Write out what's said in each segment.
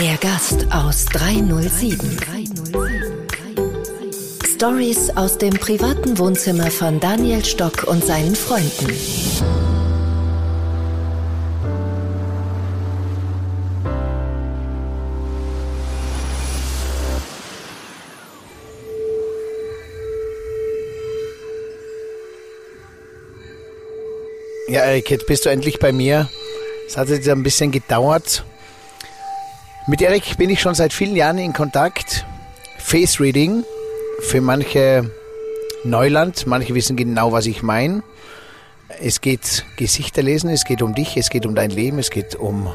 Der Gast aus 307. Stories aus dem privaten Wohnzimmer von Daniel Stock und seinen Freunden. Ja, Erik, jetzt bist du endlich bei mir. Es hat jetzt ein bisschen gedauert. Mit Erik bin ich schon seit vielen Jahren in Kontakt. Face Reading, für manche Neuland, manche wissen genau, was ich meine. Es geht Gesichter lesen, es geht um dich, es geht um dein Leben, es geht um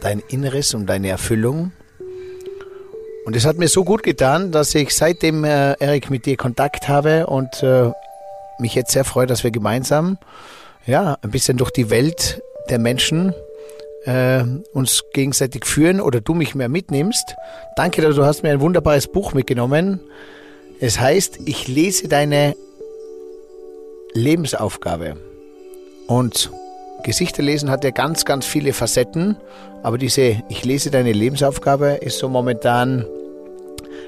dein Inneres, um deine Erfüllung. Und es hat mir so gut getan, dass ich seitdem, äh, Erik, mit dir Kontakt habe und äh, mich jetzt sehr freue, dass wir gemeinsam ja, ein bisschen durch die Welt der Menschen äh, uns gegenseitig führen oder du mich mehr mitnimmst. Danke, du hast mir ein wunderbares Buch mitgenommen. Es heißt, ich lese deine Lebensaufgabe. Und Gesichter lesen hat ja ganz, ganz viele Facetten, aber diese Ich lese deine Lebensaufgabe ist so momentan,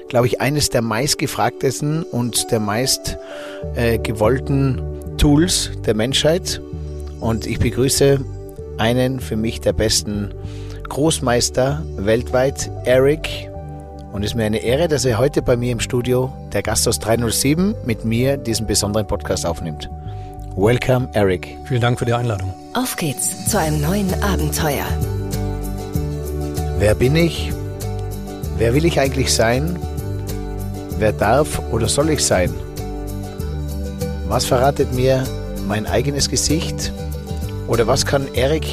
glaube ich, eines der meistgefragtesten und der meist äh, gewollten Tools der Menschheit. Und ich begrüße einen für mich der besten Großmeister weltweit, Eric. Und es ist mir eine Ehre, dass er heute bei mir im Studio, der Gast aus 307, mit mir diesen besonderen Podcast aufnimmt. Welcome, Eric. Vielen Dank für die Einladung. Auf geht's zu einem neuen Abenteuer. Wer bin ich? Wer will ich eigentlich sein? Wer darf oder soll ich sein? Was verratet mir mein eigenes Gesicht? Oder was kann Erik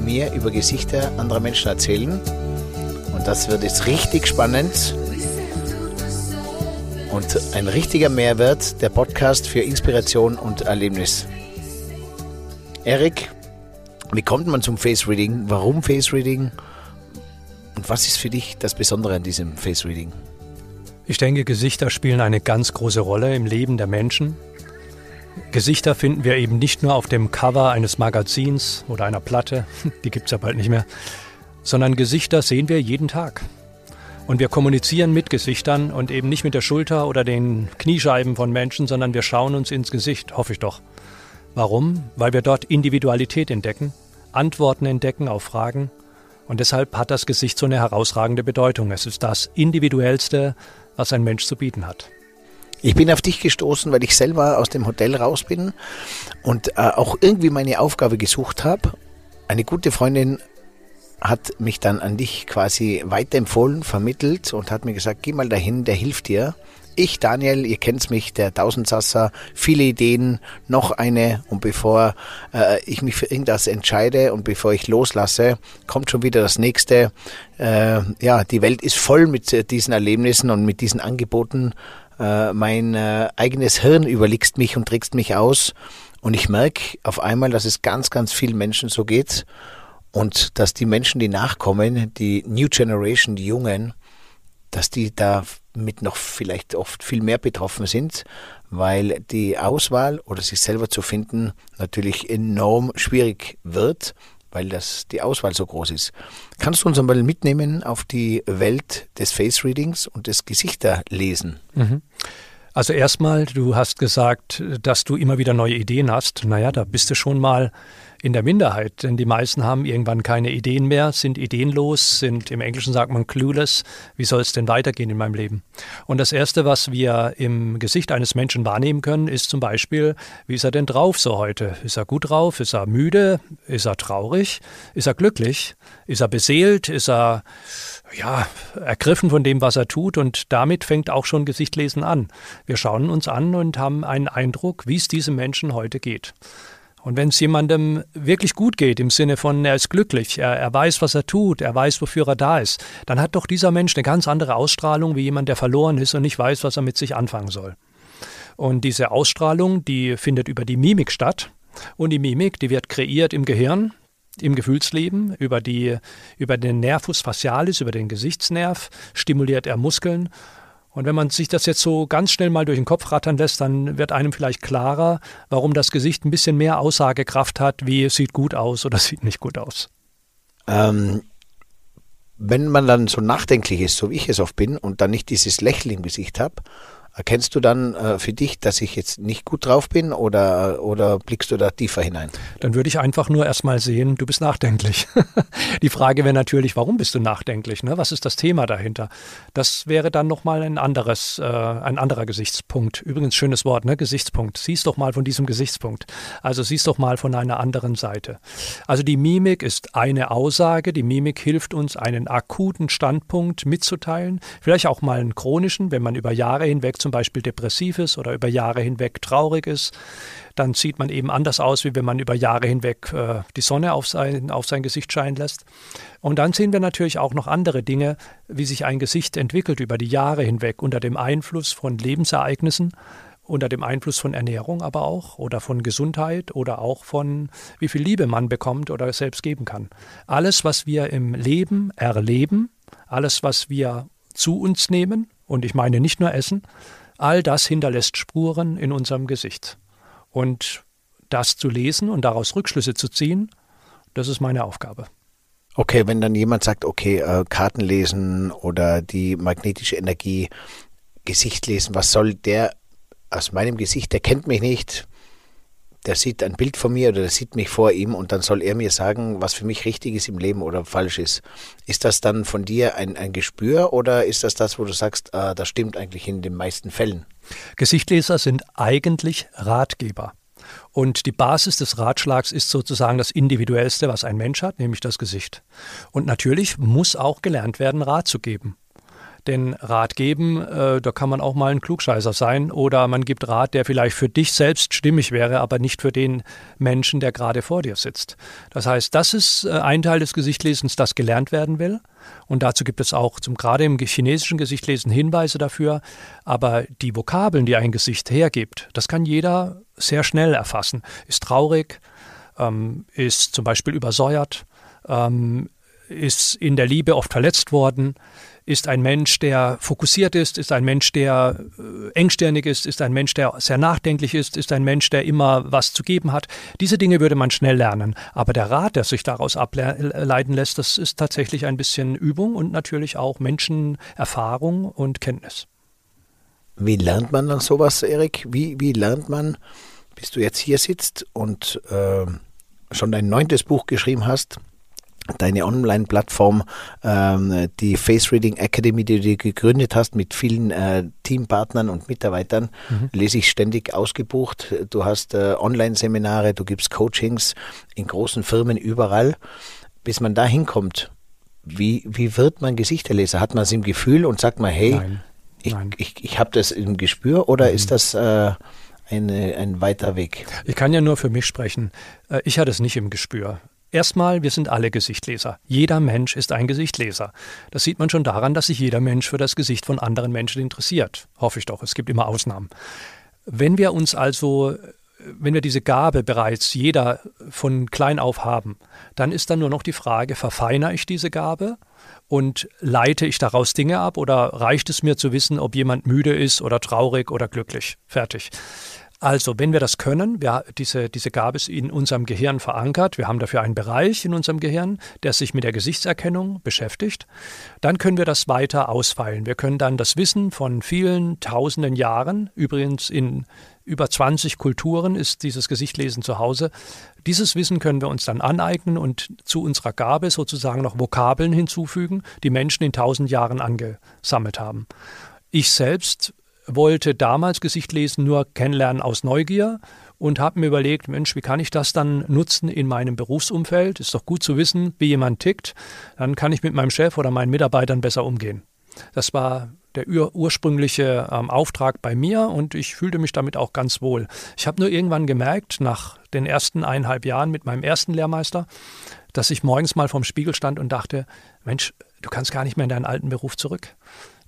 mir über Gesichter anderer Menschen erzählen? Und das wird jetzt richtig spannend und ein richtiger Mehrwert, der Podcast für Inspiration und Erlebnis. Erik, wie kommt man zum Face Reading? Warum Face Reading? Und was ist für dich das Besondere an diesem Face Reading? Ich denke, Gesichter spielen eine ganz große Rolle im Leben der Menschen. Gesichter finden wir eben nicht nur auf dem Cover eines Magazins oder einer Platte, die gibt es ja bald nicht mehr, sondern Gesichter sehen wir jeden Tag. Und wir kommunizieren mit Gesichtern und eben nicht mit der Schulter oder den Kniescheiben von Menschen, sondern wir schauen uns ins Gesicht, hoffe ich doch. Warum? Weil wir dort Individualität entdecken, Antworten entdecken auf Fragen. Und deshalb hat das Gesicht so eine herausragende Bedeutung. Es ist das Individuellste, was ein Mensch zu bieten hat. Ich bin auf dich gestoßen, weil ich selber aus dem Hotel raus bin und äh, auch irgendwie meine Aufgabe gesucht habe. Eine gute Freundin hat mich dann an dich quasi weiterempfohlen, vermittelt und hat mir gesagt, geh mal dahin, der hilft dir. Ich, Daniel, ihr kennt mich, der Tausendsasser, viele Ideen, noch eine und bevor äh, ich mich für irgendwas entscheide und bevor ich loslasse, kommt schon wieder das nächste. Äh, ja, die Welt ist voll mit äh, diesen Erlebnissen und mit diesen Angeboten. Äh, mein äh, eigenes Hirn überliegst mich und trägst mich aus und ich merke auf einmal, dass es ganz, ganz vielen Menschen so geht und dass die Menschen, die nachkommen, die New Generation, die Jungen, dass die da mit noch vielleicht oft viel mehr betroffen sind, weil die Auswahl oder sich selber zu finden natürlich enorm schwierig wird, weil das die Auswahl so groß ist. Kannst du uns einmal mitnehmen auf die Welt des Face Readings und des Gesichterlesen? Mhm. Also erstmal, du hast gesagt, dass du immer wieder neue Ideen hast. Naja, da bist du schon mal in der Minderheit, denn die meisten haben irgendwann keine Ideen mehr, sind ideenlos, sind im Englischen sagt man clueless. Wie soll es denn weitergehen in meinem Leben? Und das Erste, was wir im Gesicht eines Menschen wahrnehmen können, ist zum Beispiel, wie ist er denn drauf so heute? Ist er gut drauf? Ist er müde? Ist er traurig? Ist er glücklich? Ist er beseelt? Ist er ja, ergriffen von dem, was er tut und damit fängt auch schon Gesichtlesen an. Wir schauen uns an und haben einen Eindruck, wie es diesem Menschen heute geht. Und wenn es jemandem wirklich gut geht, im Sinne von, er ist glücklich, er, er weiß, was er tut, er weiß, wofür er da ist, dann hat doch dieser Mensch eine ganz andere Ausstrahlung wie jemand, der verloren ist und nicht weiß, was er mit sich anfangen soll. Und diese Ausstrahlung, die findet über die Mimik statt. Und die Mimik, die wird kreiert im Gehirn, im Gefühlsleben, über, die, über den Nervus facialis, über den Gesichtsnerv, stimuliert er Muskeln Und wenn man sich das jetzt so ganz schnell mal durch den Kopf rattern lässt, dann wird einem vielleicht klarer, warum das Gesicht ein bisschen mehr Aussagekraft hat, wie es sieht gut aus oder sieht nicht gut aus. Ähm, wenn man dann so nachdenklich ist, so wie ich es oft bin, und dann nicht dieses Lächeln im Gesicht habe, Erkennst du dann äh, für dich, dass ich jetzt nicht gut drauf bin oder, oder blickst du da tiefer hinein? Dann würde ich einfach nur erstmal sehen, du bist nachdenklich. Die Frage wäre natürlich, warum bist du nachdenklich? Ne? Was ist das Thema dahinter? Das wäre dann nochmal ein anderes, äh, ein anderer Gesichtspunkt. Übrigens schönes Wort, ne? Gesichtspunkt. Siehst doch mal von diesem Gesichtspunkt. Also siehst doch mal von einer anderen Seite. Also die Mimik ist eine Aussage. Die Mimik hilft uns, einen akuten Standpunkt mitzuteilen. Vielleicht auch mal einen chronischen, wenn man über Jahre hinweg zum Beispiel depressiv ist oder über Jahre hinweg traurig ist, dann sieht man eben anders aus, wie wenn man über Jahre hinweg äh, die Sonne auf sein, auf sein Gesicht scheinen lässt. Und dann sehen wir natürlich auch noch andere Dinge, wie sich ein Gesicht entwickelt über die Jahre hinweg unter dem Einfluss von Lebensereignissen, unter dem Einfluss von Ernährung aber auch oder von Gesundheit oder auch von wie viel Liebe man bekommt oder selbst geben kann. Alles, was wir im Leben erleben, alles, was wir zu uns nehmen, und ich meine nicht nur Essen, all das hinterlässt Spuren in unserem Gesicht. Und das zu lesen und daraus Rückschlüsse zu ziehen, das ist meine Aufgabe. Okay, wenn dann jemand sagt, okay, äh, Karten lesen oder die magnetische Energie, Gesicht lesen, was soll der aus meinem Gesicht, der kennt mich nicht, der sieht ein Bild von mir oder der sieht mich vor ihm und dann soll er mir sagen, was für mich richtig ist im Leben oder falsch ist. Ist das dann von dir ein, ein Gespür oder ist das das, wo du sagst, äh, das stimmt eigentlich in den meisten Fällen? Gesichtleser sind eigentlich Ratgeber. Und die Basis des Ratschlags ist sozusagen das Individuellste, was ein Mensch hat, nämlich das Gesicht. Und natürlich muss auch gelernt werden, Rat zu geben. Denn Rat geben, äh, da kann man auch mal ein Klugscheißer sein oder man gibt Rat, der vielleicht für dich selbst stimmig wäre, aber nicht für den Menschen, der gerade vor dir sitzt. Das heißt, das ist äh, ein Teil des Gesichtlesens, das gelernt werden will. Und dazu gibt es auch zum gerade im chinesischen Gesichtlesen Hinweise dafür. Aber die Vokabeln, die ein Gesicht hergibt, das kann jeder sehr schnell erfassen. Ist traurig, ähm, ist zum Beispiel übersäuert, ähm, ist in der Liebe oft verletzt worden, ist ein Mensch, der fokussiert ist, ist ein Mensch, der äh, engstirnig ist, ist ein Mensch, der sehr nachdenklich ist, ist ein Mensch, der immer was zu geben hat. Diese Dinge würde man schnell lernen. Aber der Rat, der sich daraus ableiten lässt, das ist tatsächlich ein bisschen Übung und natürlich auch Menschenerfahrung und Kenntnis. Wie lernt man dann sowas, Erik? Wie, wie lernt man, bis du jetzt hier sitzt und äh, schon dein neuntes Buch geschrieben hast, deine Online-Plattform, ähm, die Face Reading Academy, die du gegründet hast mit vielen äh, Teampartnern und Mitarbeitern, mhm. lese ich ständig ausgebucht. Du hast äh, Online-Seminare, du gibst Coachings in großen Firmen überall. Bis man da hinkommt, wie, wie wird man Gesichterleser? Hat man es im Gefühl und sagt man, hey, Nein. ich, ich, ich habe das im Gespür oder mhm. ist das äh, eine, ein weiter Weg? Ich kann ja nur für mich sprechen. Äh, ich hatte es nicht im Gespür. Erstmal, wir sind alle Gesichtleser. Jeder Mensch ist ein Gesichtleser. Das sieht man schon daran, dass sich jeder Mensch für das Gesicht von anderen Menschen interessiert. Hoffe ich doch, es gibt immer Ausnahmen. Wenn wir uns also, wenn wir diese Gabe bereits jeder von klein auf haben, dann ist dann nur noch die Frage, verfeinere ich diese Gabe und leite ich daraus Dinge ab oder reicht es mir zu wissen, ob jemand müde ist oder traurig oder glücklich? Fertig. Also, wenn wir das können, wir, diese, diese Gabe ist in unserem Gehirn verankert, wir haben dafür einen Bereich in unserem Gehirn, der sich mit der Gesichtserkennung beschäftigt, dann können wir das weiter ausfeilen. Wir können dann das Wissen von vielen tausenden Jahren, übrigens in über 20 Kulturen ist dieses Gesichtlesen zu Hause, dieses Wissen können wir uns dann aneignen und zu unserer Gabe sozusagen noch Vokabeln hinzufügen, die Menschen in tausend Jahren angesammelt haben. Ich selbst wollte damals Gesicht lesen nur kennenlernen aus Neugier und habe mir überlegt, Mensch, wie kann ich das dann nutzen in meinem Berufsumfeld? Ist doch gut zu wissen, wie jemand tickt. Dann kann ich mit meinem Chef oder meinen Mitarbeitern besser umgehen. Das war der ur ursprüngliche ähm, Auftrag bei mir und ich fühlte mich damit auch ganz wohl. Ich habe nur irgendwann gemerkt, nach den ersten eineinhalb Jahren mit meinem ersten Lehrmeister, dass ich morgens mal vorm Spiegel stand und dachte, Mensch, du kannst gar nicht mehr in deinen alten Beruf zurück.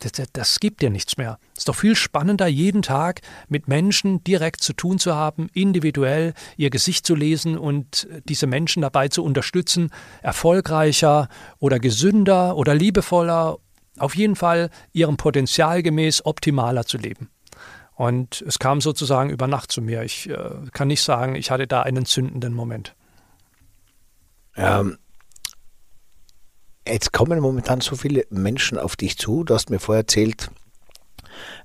Das, das, gibt dir nichts mehr. Es ist doch viel spannender, jeden Tag mit Menschen direkt zu tun zu haben, individuell ihr Gesicht zu lesen und diese Menschen dabei zu unterstützen, erfolgreicher oder gesünder oder liebevoller auf jeden Fall ihrem Potenzial gemäß optimaler zu leben. Und es kam sozusagen über Nacht zu mir. Ich äh, kann nicht sagen, ich hatte da einen zündenden Moment. Ähm, jetzt kommen momentan so viele Menschen auf dich zu. Du hast mir vorher erzählt,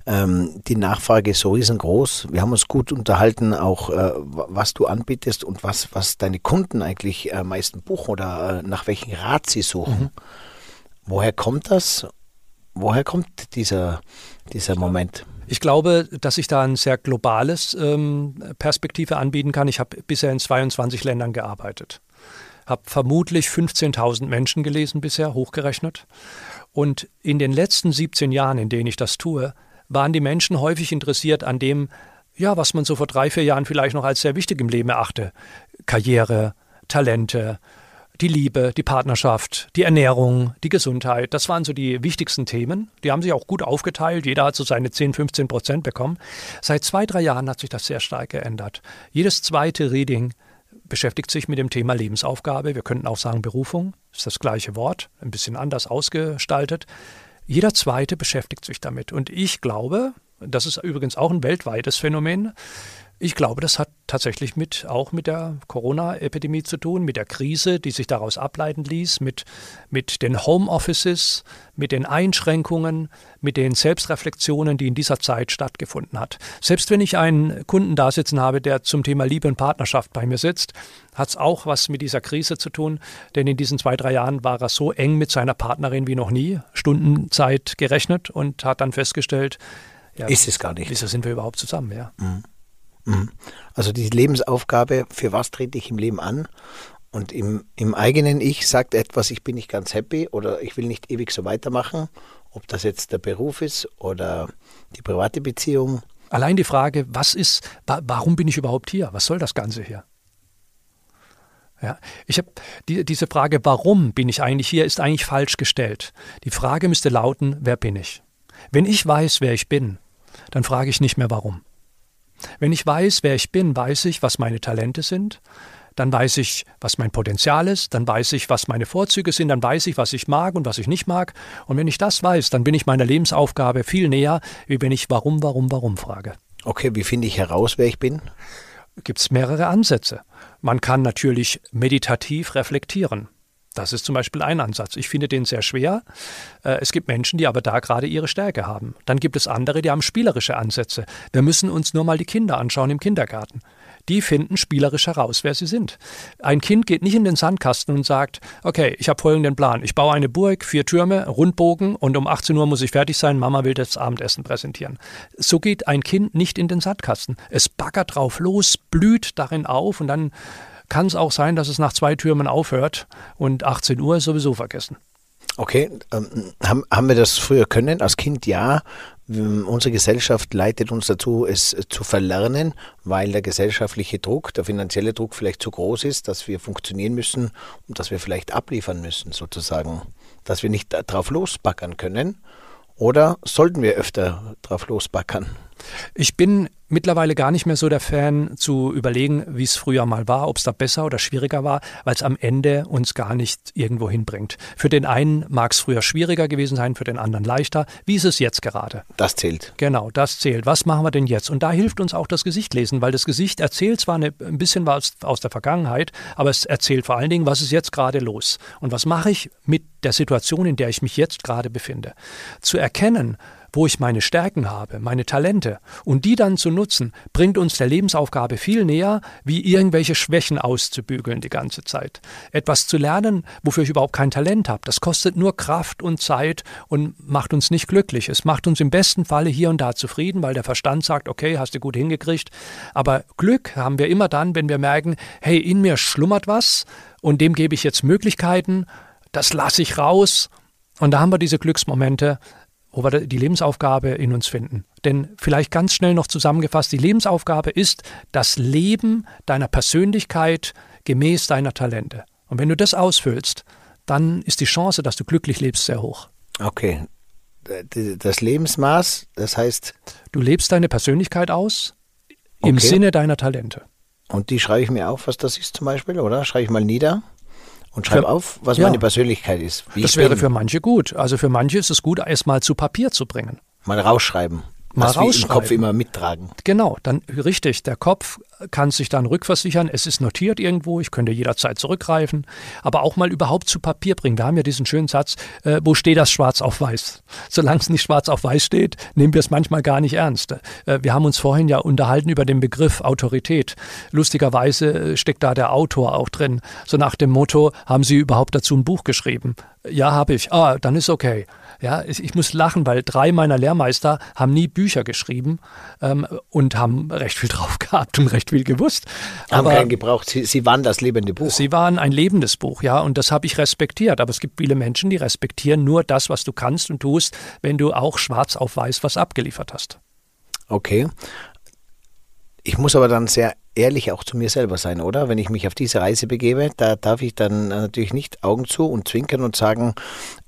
ähm, die Nachfrage ist so riesengroß. Wir haben uns gut unterhalten, auch äh, was du anbietest und was, was deine Kunden eigentlich am äh, meisten buchen oder äh, nach welchem Rat sie suchen. Mhm. Woher kommt das? Woher kommt dieser, dieser Moment? Ich glaube, dass ich da ein sehr globales ähm, Perspektive anbieten kann. Ich habe bisher in 22 Ländern gearbeitet, habe vermutlich 15.000 Menschen gelesen bisher, hochgerechnet. Und in den letzten 17 Jahren, in denen ich das tue, waren die Menschen häufig interessiert an dem, ja, was man so vor drei, vier Jahren vielleicht noch als sehr wichtig im Leben erachte. Karriere, Talente, die Liebe, die Partnerschaft, die Ernährung, die Gesundheit. Das waren so die wichtigsten Themen. Die haben sich auch gut aufgeteilt. Jeder hat so seine 10, 15 Prozent bekommen. Seit zwei, drei Jahren hat sich das sehr stark geändert. Jedes zweite Reading beschäftigt sich mit dem Thema Lebensaufgabe. Wir könnten auch sagen Berufung, ist das gleiche Wort, ein bisschen anders ausgestaltet. Jeder zweite beschäftigt sich damit. Und ich glaube, das ist übrigens auch ein weltweites Phänomen, ich glaube, das hat tatsächlich mit, auch mit der Corona-Epidemie zu tun, mit der Krise, die sich daraus ableiten ließ, mit, mit den Homeoffices, mit den Einschränkungen, mit den Selbstreflexionen, die in dieser Zeit stattgefunden hat. Selbst wenn ich einen Kunden da sitzen habe, der zum Thema Liebe und Partnerschaft bei mir sitzt, hat es auch was mit dieser Krise zu tun, denn in diesen zwei, drei Jahren war er so eng mit seiner Partnerin wie noch nie, Stundenzeit gerechnet und hat dann festgestellt, ja, ist es gar nicht. Wieso sind wir überhaupt zusammen, ja. Mhm. Mhm. Also die Lebensaufgabe, für was trete ich im Leben an? Und im, im eigenen Ich sagt etwas, ich bin nicht ganz happy oder ich will nicht ewig so weitermachen, ob das jetzt der Beruf ist oder die private Beziehung. Allein die Frage, was ist, warum bin ich überhaupt hier? Was soll das Ganze hier? Ja, ich habe die, diese Frage, warum bin ich eigentlich hier, ist eigentlich falsch gestellt. Die Frage müsste lauten, wer bin ich? Wenn ich weiß, wer ich bin, dann frage ich nicht mehr warum. Wenn ich weiß, wer ich bin, weiß ich, was meine Talente sind, dann weiß ich, was mein Potenzial ist, dann weiß ich, was meine Vorzüge sind, dann weiß ich, was ich mag und was ich nicht mag. Und wenn ich das weiß, dann bin ich meiner Lebensaufgabe viel näher, wie wenn ich warum, warum, warum frage. Okay, wie finde ich heraus, wer ich bin? Gibt es mehrere Ansätze. Man kann natürlich meditativ reflektieren. Das ist zum Beispiel ein Ansatz. Ich finde den sehr schwer. Äh, es gibt Menschen, die aber da gerade ihre Stärke haben. Dann gibt es andere, die haben spielerische Ansätze. Wir müssen uns nur mal die Kinder anschauen im Kindergarten. Die finden spielerisch heraus, wer sie sind. Ein Kind geht nicht in den Sandkasten und sagt, okay, ich habe folgenden Plan. Ich baue eine Burg, vier Türme, Rundbogen und um 18 Uhr muss ich fertig sein. Mama will das Abendessen präsentieren. So geht ein Kind nicht in den Sandkasten. Es baggert drauf los, blüht darin auf und dann kann es auch sein, dass es nach zwei Türmen aufhört und 18 Uhr ist sowieso vergessen. Okay, ähm, haben, haben wir das früher können? Als Kind ja. Ähm, unsere Gesellschaft leitet uns dazu, es zu verlernen, weil der gesellschaftliche Druck, der finanzielle Druck vielleicht zu groß ist, dass wir funktionieren müssen und dass wir vielleicht abliefern müssen, sozusagen. Dass wir nicht drauf losbackern können. Oder sollten wir öfter drauf losbackern? Ich bin mittlerweile gar nicht mehr so der Fan zu überlegen, wie es früher mal war, ob es da besser oder schwieriger war, weil es am Ende uns gar nicht irgendwo hinbringt. Für den einen mag es früher schwieriger gewesen sein, für den anderen leichter. Wie ist es jetzt gerade? Das zählt. Genau, das zählt. Was machen wir denn jetzt? Und da hilft uns auch das Gesicht lesen, weil das Gesicht erzählt zwar eine, ein bisschen was aus der Vergangenheit, aber es erzählt vor allen Dingen, was ist jetzt gerade los und was mache ich mit der Situation, in der ich mich jetzt gerade befinde. Zu erkennen, wo ich meine Stärken habe, meine Talente, und die dann zu nutzen, bringt uns der Lebensaufgabe viel näher, wie irgendwelche Schwächen auszubügeln die ganze Zeit. Etwas zu lernen, wofür ich überhaupt kein Talent habe, das kostet nur Kraft und Zeit und macht uns nicht glücklich. Es macht uns im besten Falle hier und da zufrieden, weil der Verstand sagt, okay, hast du gut hingekriegt. Aber Glück haben wir immer dann, wenn wir merken, hey, in mir schlummert was und dem gebe ich jetzt Möglichkeiten, das lasse ich raus. Und da haben wir diese Glücksmomente, wo wir die Lebensaufgabe in uns finden. Denn vielleicht ganz schnell noch zusammengefasst, die Lebensaufgabe ist das Leben deiner Persönlichkeit gemäß deiner Talente. Und wenn du das ausfüllst, dann ist die Chance, dass du glücklich lebst, sehr hoch. Okay. Das Lebensmaß, das heißt. Du lebst deine Persönlichkeit aus im okay. Sinne deiner Talente. Und die schreibe ich mir auf, was das ist zum Beispiel, oder? Schreibe ich mal nieder. Und schreibe auf, was ja. meine Persönlichkeit ist. Das wäre bin. für manche gut. Also für manche ist es gut, erstmal zu Papier zu bringen. Mal rausschreiben. Mal was wir im rausschreiben. Kopf immer mittragen. Genau, dann richtig. Der Kopf kann sich dann rückversichern. Es ist notiert irgendwo. Ich könnte jederzeit zurückgreifen. Aber auch mal überhaupt zu Papier bringen. Wir haben ja diesen schönen Satz, äh, wo steht das schwarz auf weiß? Solange es nicht schwarz auf weiß steht, nehmen wir es manchmal gar nicht ernst. Äh, wir haben uns vorhin ja unterhalten über den Begriff Autorität. Lustigerweise äh, steckt da der Autor auch drin. So nach dem Motto, haben Sie überhaupt dazu ein Buch geschrieben? Ja, habe ich. Ah, dann ist okay. Ja, ich, muss lachen, weil drei meiner Lehrmeister haben nie Bücher geschrieben ähm, und haben recht viel drauf gehabt und recht viel gewusst. Haben Aber keinen gebraucht. Sie, sie waren das lebende Buch. sie waren ein lebendes Buch, ja, und das habe ich respektiert. Aber es gibt viele Menschen, die respektieren nur das, was du kannst und tust, wenn du auch schwarz auf weiß was abgeliefert hast. Okay. Ich muss aber dann sehr ehrlich auch zu mir selber sein, oder? Wenn ich mich auf diese Reise begebe, da darf ich dann äh, natürlich nicht Augen zu und zwinkern und sagen,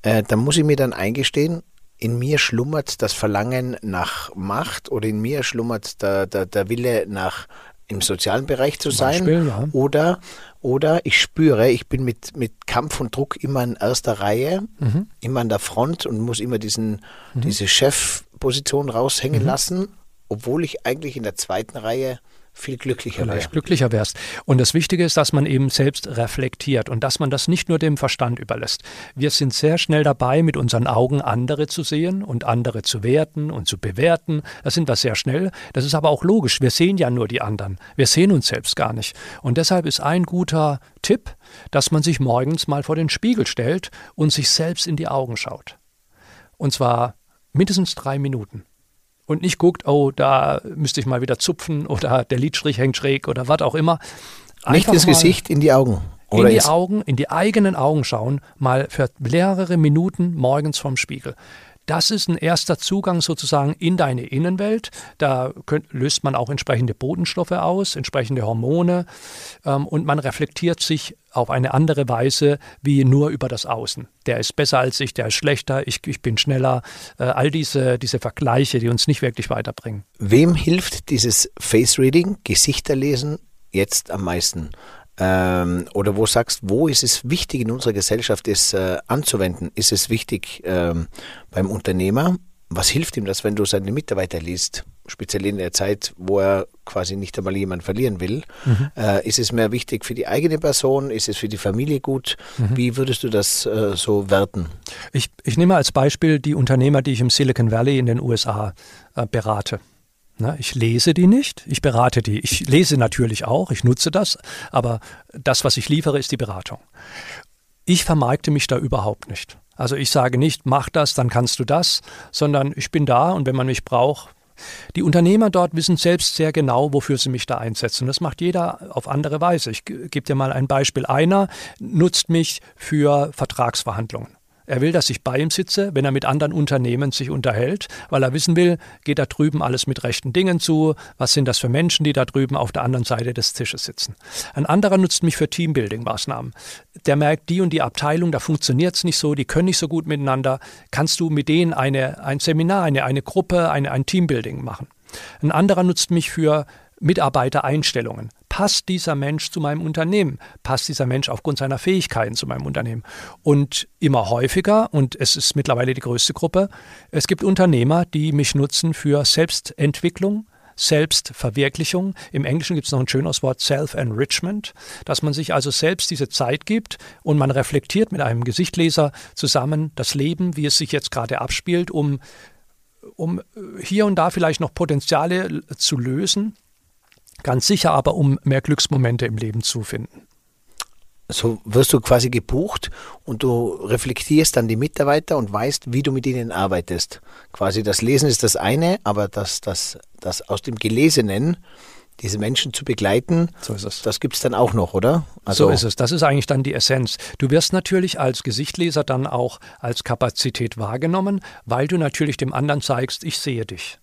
äh, da muss ich mir dann eingestehen, in mir schlummert das Verlangen nach Macht oder in mir schlummert der, der, der Wille nach im sozialen Bereich zu sein. Beispiel, ja. Oder, oder ich spüre, ich bin mit, mit Kampf und Druck immer in erster Reihe, Mhm. immer an der Front und muss immer diesen, diese Chefposition raushängen Mhm. lassen, obwohl ich eigentlich in der zweiten Reihe viel glücklicher wäre. glücklicher wärst. Und das Wichtige ist, dass man eben selbst reflektiert und dass man das nicht nur dem Verstand überlässt. Wir sind sehr schnell dabei, mit unseren Augen andere zu sehen und andere zu werten und zu bewerten. Das sind wir sehr schnell. Das ist aber auch logisch. Wir sehen ja nur die anderen. Wir sehen uns selbst gar nicht. Und deshalb ist ein guter Tipp, dass man sich morgens mal vor den Spiegel stellt und sich selbst in die Augen schaut. Und zwar mindestens drei Minuten und nicht guckt, oh, da müsste ich mal wieder zupfen oder der Lidstrich hängt schräg oder was auch immer. Nicht Einfach ins mal Gesicht, in die Augen. In Oder die ins, Augen, in die eigenen Augen schauen, mal für mehrere Minuten morgens vorm Spiegel. Das ist ein erster Zugang sozusagen in deine Innenwelt. Da könnt, löst man auch entsprechende Botenstoffe aus, entsprechende Hormone ähm, und man reflektiert sich auf eine andere Weise wie nur über das Außen. Der ist besser als ich, der ist schlechter, ich, ich bin schneller. Äh, all diese, diese Vergleiche, die uns nicht wirklich weiterbringen. Wem hilft dieses Face Reading, Gesichter lesen, jetzt am meisten? Ähm, oder wo sagst, wo ist es wichtig in unserer Gesellschaft, es äh, anzuwenden? Ist es wichtig ähm, beim Unternehmer? Was hilft ihm das, wenn du seine Mitarbeiter liest? Speziell in der Zeit, wo er quasi nicht einmal jemanden verlieren will. Äh, ist es mehr wichtig für die eigene Person? Ist es für die Familie gut? Wie würdest du das äh, so werten? Ich, ich nehme als Beispiel die Unternehmer, die ich im Silicon Valley in den USA äh, berate. Na, ich lese die nicht, ich berate die. Ich lese natürlich auch, ich nutze das, aber das, was ich liefere, ist die Beratung. Ich vermarkte mich da überhaupt nicht. Also ich sage nicht, mach das, dann kannst du das, sondern ich bin da und wenn man mich braucht, die Unternehmer dort wissen selbst sehr genau, wofür sie mich da einsetzen. Das macht jeder auf andere Weise. Ich ge- gebe dir mal ein Beispiel. Einer nutzt mich für Vertragsverhandlungen. Er will, dass ich bei ihm sitze, wenn er mit anderen Unternehmen sich unterhält, weil er wissen will, geht da drüben alles mit rechten Dingen zu, was sind das für Menschen, die da drüben auf der anderen Seite des Tisches sitzen. Ein anderer nutzt mich für Teambuilding-Maßnahmen. Der merkt, die und die Abteilung, da funktioniert es nicht so, die können nicht so gut miteinander. Kannst du mit denen eine, ein Seminar, eine, eine Gruppe, eine, ein Teambuilding machen? Ein anderer nutzt mich für Mitarbeitereinstellungen. Passt dieser Mensch zu meinem Unternehmen? Passt dieser Mensch aufgrund seiner Fähigkeiten zu meinem Unternehmen? Und immer häufiger, und es ist mittlerweile die größte Gruppe, es gibt Unternehmer, die mich nutzen für Selbstentwicklung, Selbstverwirklichung. Im Englischen gibt es noch ein schönes Wort Self-Enrichment, dass man sich also selbst diese Zeit gibt und man reflektiert mit einem Gesichtleser zusammen das Leben, wie es sich jetzt gerade abspielt, um um hier und da vielleicht noch Potenziale zu lösen, ganz sicher aber, um mehr Glücksmomente im Leben zu finden. So wirst du quasi gebucht und du reflektierst dann die Mitarbeiter und weißt, wie du mit ihnen arbeitest. Quasi das Lesen ist das eine, aber das, das, das aus dem Gelesenen, diese Menschen zu begleiten, So ist es. das gibt es dann auch noch, oder? so ist es. Das ist eigentlich dann die Essenz. Du wirst natürlich als Gesichtleser dann auch als Kapazität wahrgenommen, weil du natürlich dem anderen zeigst, ich sehe dich.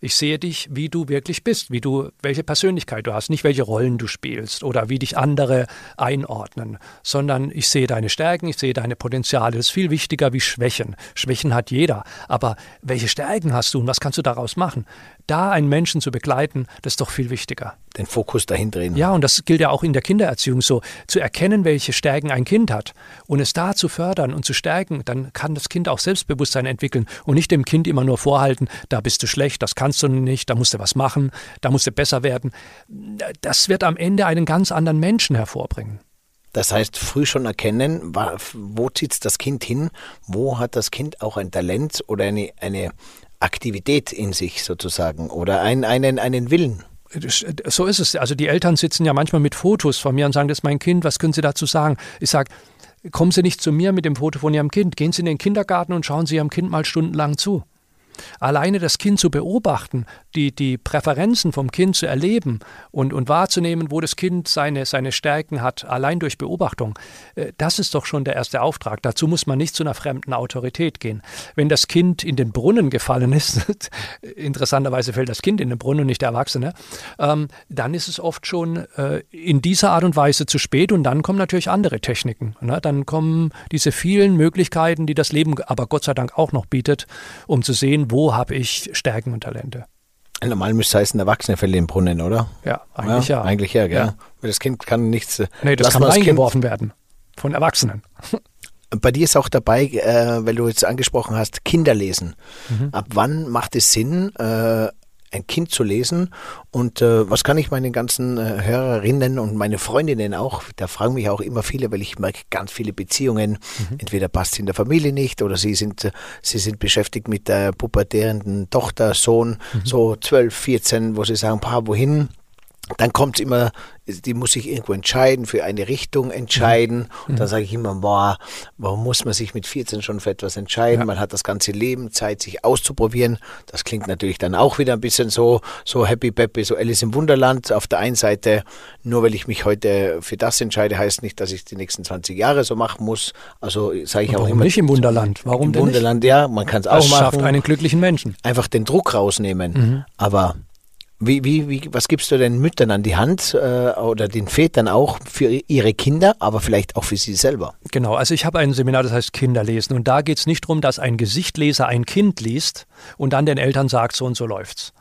Ich sehe dich, wie du wirklich bist, wie du, welche Persönlichkeit du hast, nicht welche Rollen du spielst oder wie dich andere einordnen, sondern ich sehe deine Stärken, ich sehe deine Potenziale. Das ist viel wichtiger wie Schwächen. Schwächen hat jeder, aber welche Stärken hast du und was kannst du daraus machen? Da einen Menschen zu begleiten, das ist doch viel wichtiger. Den Fokus dahin drehen. Ja, und das gilt ja auch in der Kindererziehung so, zu erkennen, welche Stärken ein Kind hat und es da zu fördern und zu stärken, dann kann das Kind auch Selbstbewusstsein entwickeln und nicht dem Kind immer nur vorhalten, da bist du schlecht, das kannst du nicht, da musst du was machen, da musst du besser werden. Das wird am Ende einen ganz anderen Menschen hervorbringen. Das heißt, früh schon erkennen, wo zieht das Kind hin, wo hat das Kind auch ein Talent oder eine, eine Aktivität in sich sozusagen oder ein, einen, einen Willen. So ist es. Also die Eltern sitzen ja manchmal mit Fotos von mir und sagen, das ist mein Kind, was können Sie dazu sagen? Ich sage, kommen Sie nicht zu mir mit dem Foto von Ihrem Kind, gehen Sie in den Kindergarten und schauen Sie Ihrem Kind mal stundenlang zu. Alleine das Kind zu beobachten, die, die Präferenzen vom Kind zu erleben und, und wahrzunehmen, wo das Kind seine, seine Stärken hat, allein durch Beobachtung, äh, das ist doch schon der erste Auftrag. Dazu muss man nicht zu einer fremden Autorität gehen. Wenn das Kind in den Brunnen gefallen ist, interessanterweise fällt das Kind in den Brunnen und nicht der Erwachsene, ähm, dann ist es oft schon äh, in dieser Art und Weise zu spät und dann kommen natürlich andere Techniken. Ne? Dann kommen diese vielen Möglichkeiten, die das Leben aber Gott sei Dank auch noch bietet, um zu sehen, wo habe ich Stärken und Talente. Normal müsste es heißen, Erwachsene fällt im Brunnen, oder? Ja, eigentlich ja. ja. Eigentlich ja, gell? Ja. Das Kind kann nichts. Äh, nee, das kann reingeworfen werden. Von Erwachsenen. Bei dir ist auch dabei, äh, weil du jetzt angesprochen hast, Kinderlesen. Mhm. Ab wann macht es Sinn, äh, ein Kind zu lesen. Und äh, was kann ich meinen ganzen äh, Hörerinnen und meine Freundinnen auch, da fragen mich auch immer viele, weil ich merke ganz viele Beziehungen, mhm. entweder passt es in der Familie nicht oder sie sind, äh, sie sind beschäftigt mit der pubertärenden Tochter, Sohn, mhm. so 12, 14, wo sie sagen, Paar, wohin? dann kommt es immer, die muss sich irgendwo entscheiden, für eine Richtung entscheiden. Mhm. Und dann sage ich immer, boah, warum muss man sich mit 14 schon für etwas entscheiden? Ja. Man hat das ganze Leben Zeit, sich auszuprobieren. Das klingt natürlich dann auch wieder ein bisschen so, so Happy Peppy, so Alice im Wunderland. Auf der einen Seite, nur weil ich mich heute für das entscheide, heißt nicht, dass ich die nächsten 20 Jahre so machen muss. Also sage ich Und auch warum immer. nicht im Wunderland? Warum im denn Wunderland, nicht? ja, man kann es auch machen. Das schafft einen glücklichen Menschen. Einfach den Druck rausnehmen. Mhm. Aber wie, wie, wie, was gibst du den Müttern an die Hand äh, oder den Vätern auch für ihre Kinder, aber vielleicht auch für sie selber? Genau, also ich habe ein Seminar, das heißt Kinderlesen. Und da geht es nicht darum, dass ein Gesichtleser ein Kind liest und dann den Eltern sagt, so und so läuft's.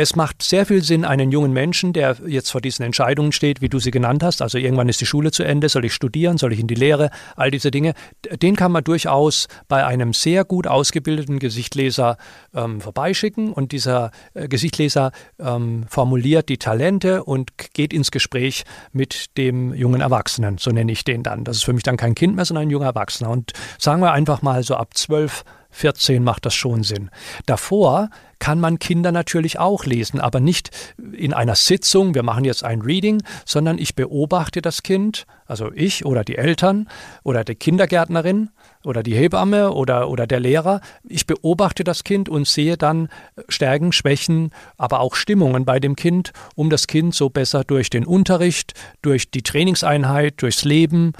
Es macht sehr viel Sinn, einen jungen Menschen, der jetzt vor diesen Entscheidungen steht, wie du sie genannt hast, also irgendwann ist die Schule zu Ende, soll ich studieren, soll ich in die Lehre, all diese Dinge, den kann man durchaus bei einem sehr gut ausgebildeten Gesichtleser ähm, vorbeischicken und dieser äh, Gesichtleser ähm, formuliert die Talente und geht ins Gespräch mit dem jungen Erwachsenen, so nenne ich den dann. Das ist für mich dann kein Kind mehr, sondern ein junger Erwachsener. Und sagen wir einfach mal so ab zwölf 14 macht das schon Sinn. Davor kann man Kinder natürlich auch lesen, aber nicht in einer Sitzung, wir machen jetzt ein Reading, sondern ich beobachte das Kind, also ich oder die Eltern oder die Kindergärtnerin oder die Hebamme oder, oder der Lehrer. Ich beobachte das Kind und sehe dann Stärken, Schwächen, aber auch Stimmungen bei dem Kind, um das Kind so besser durch den Unterricht, durch die Trainingseinheit, durchs Leben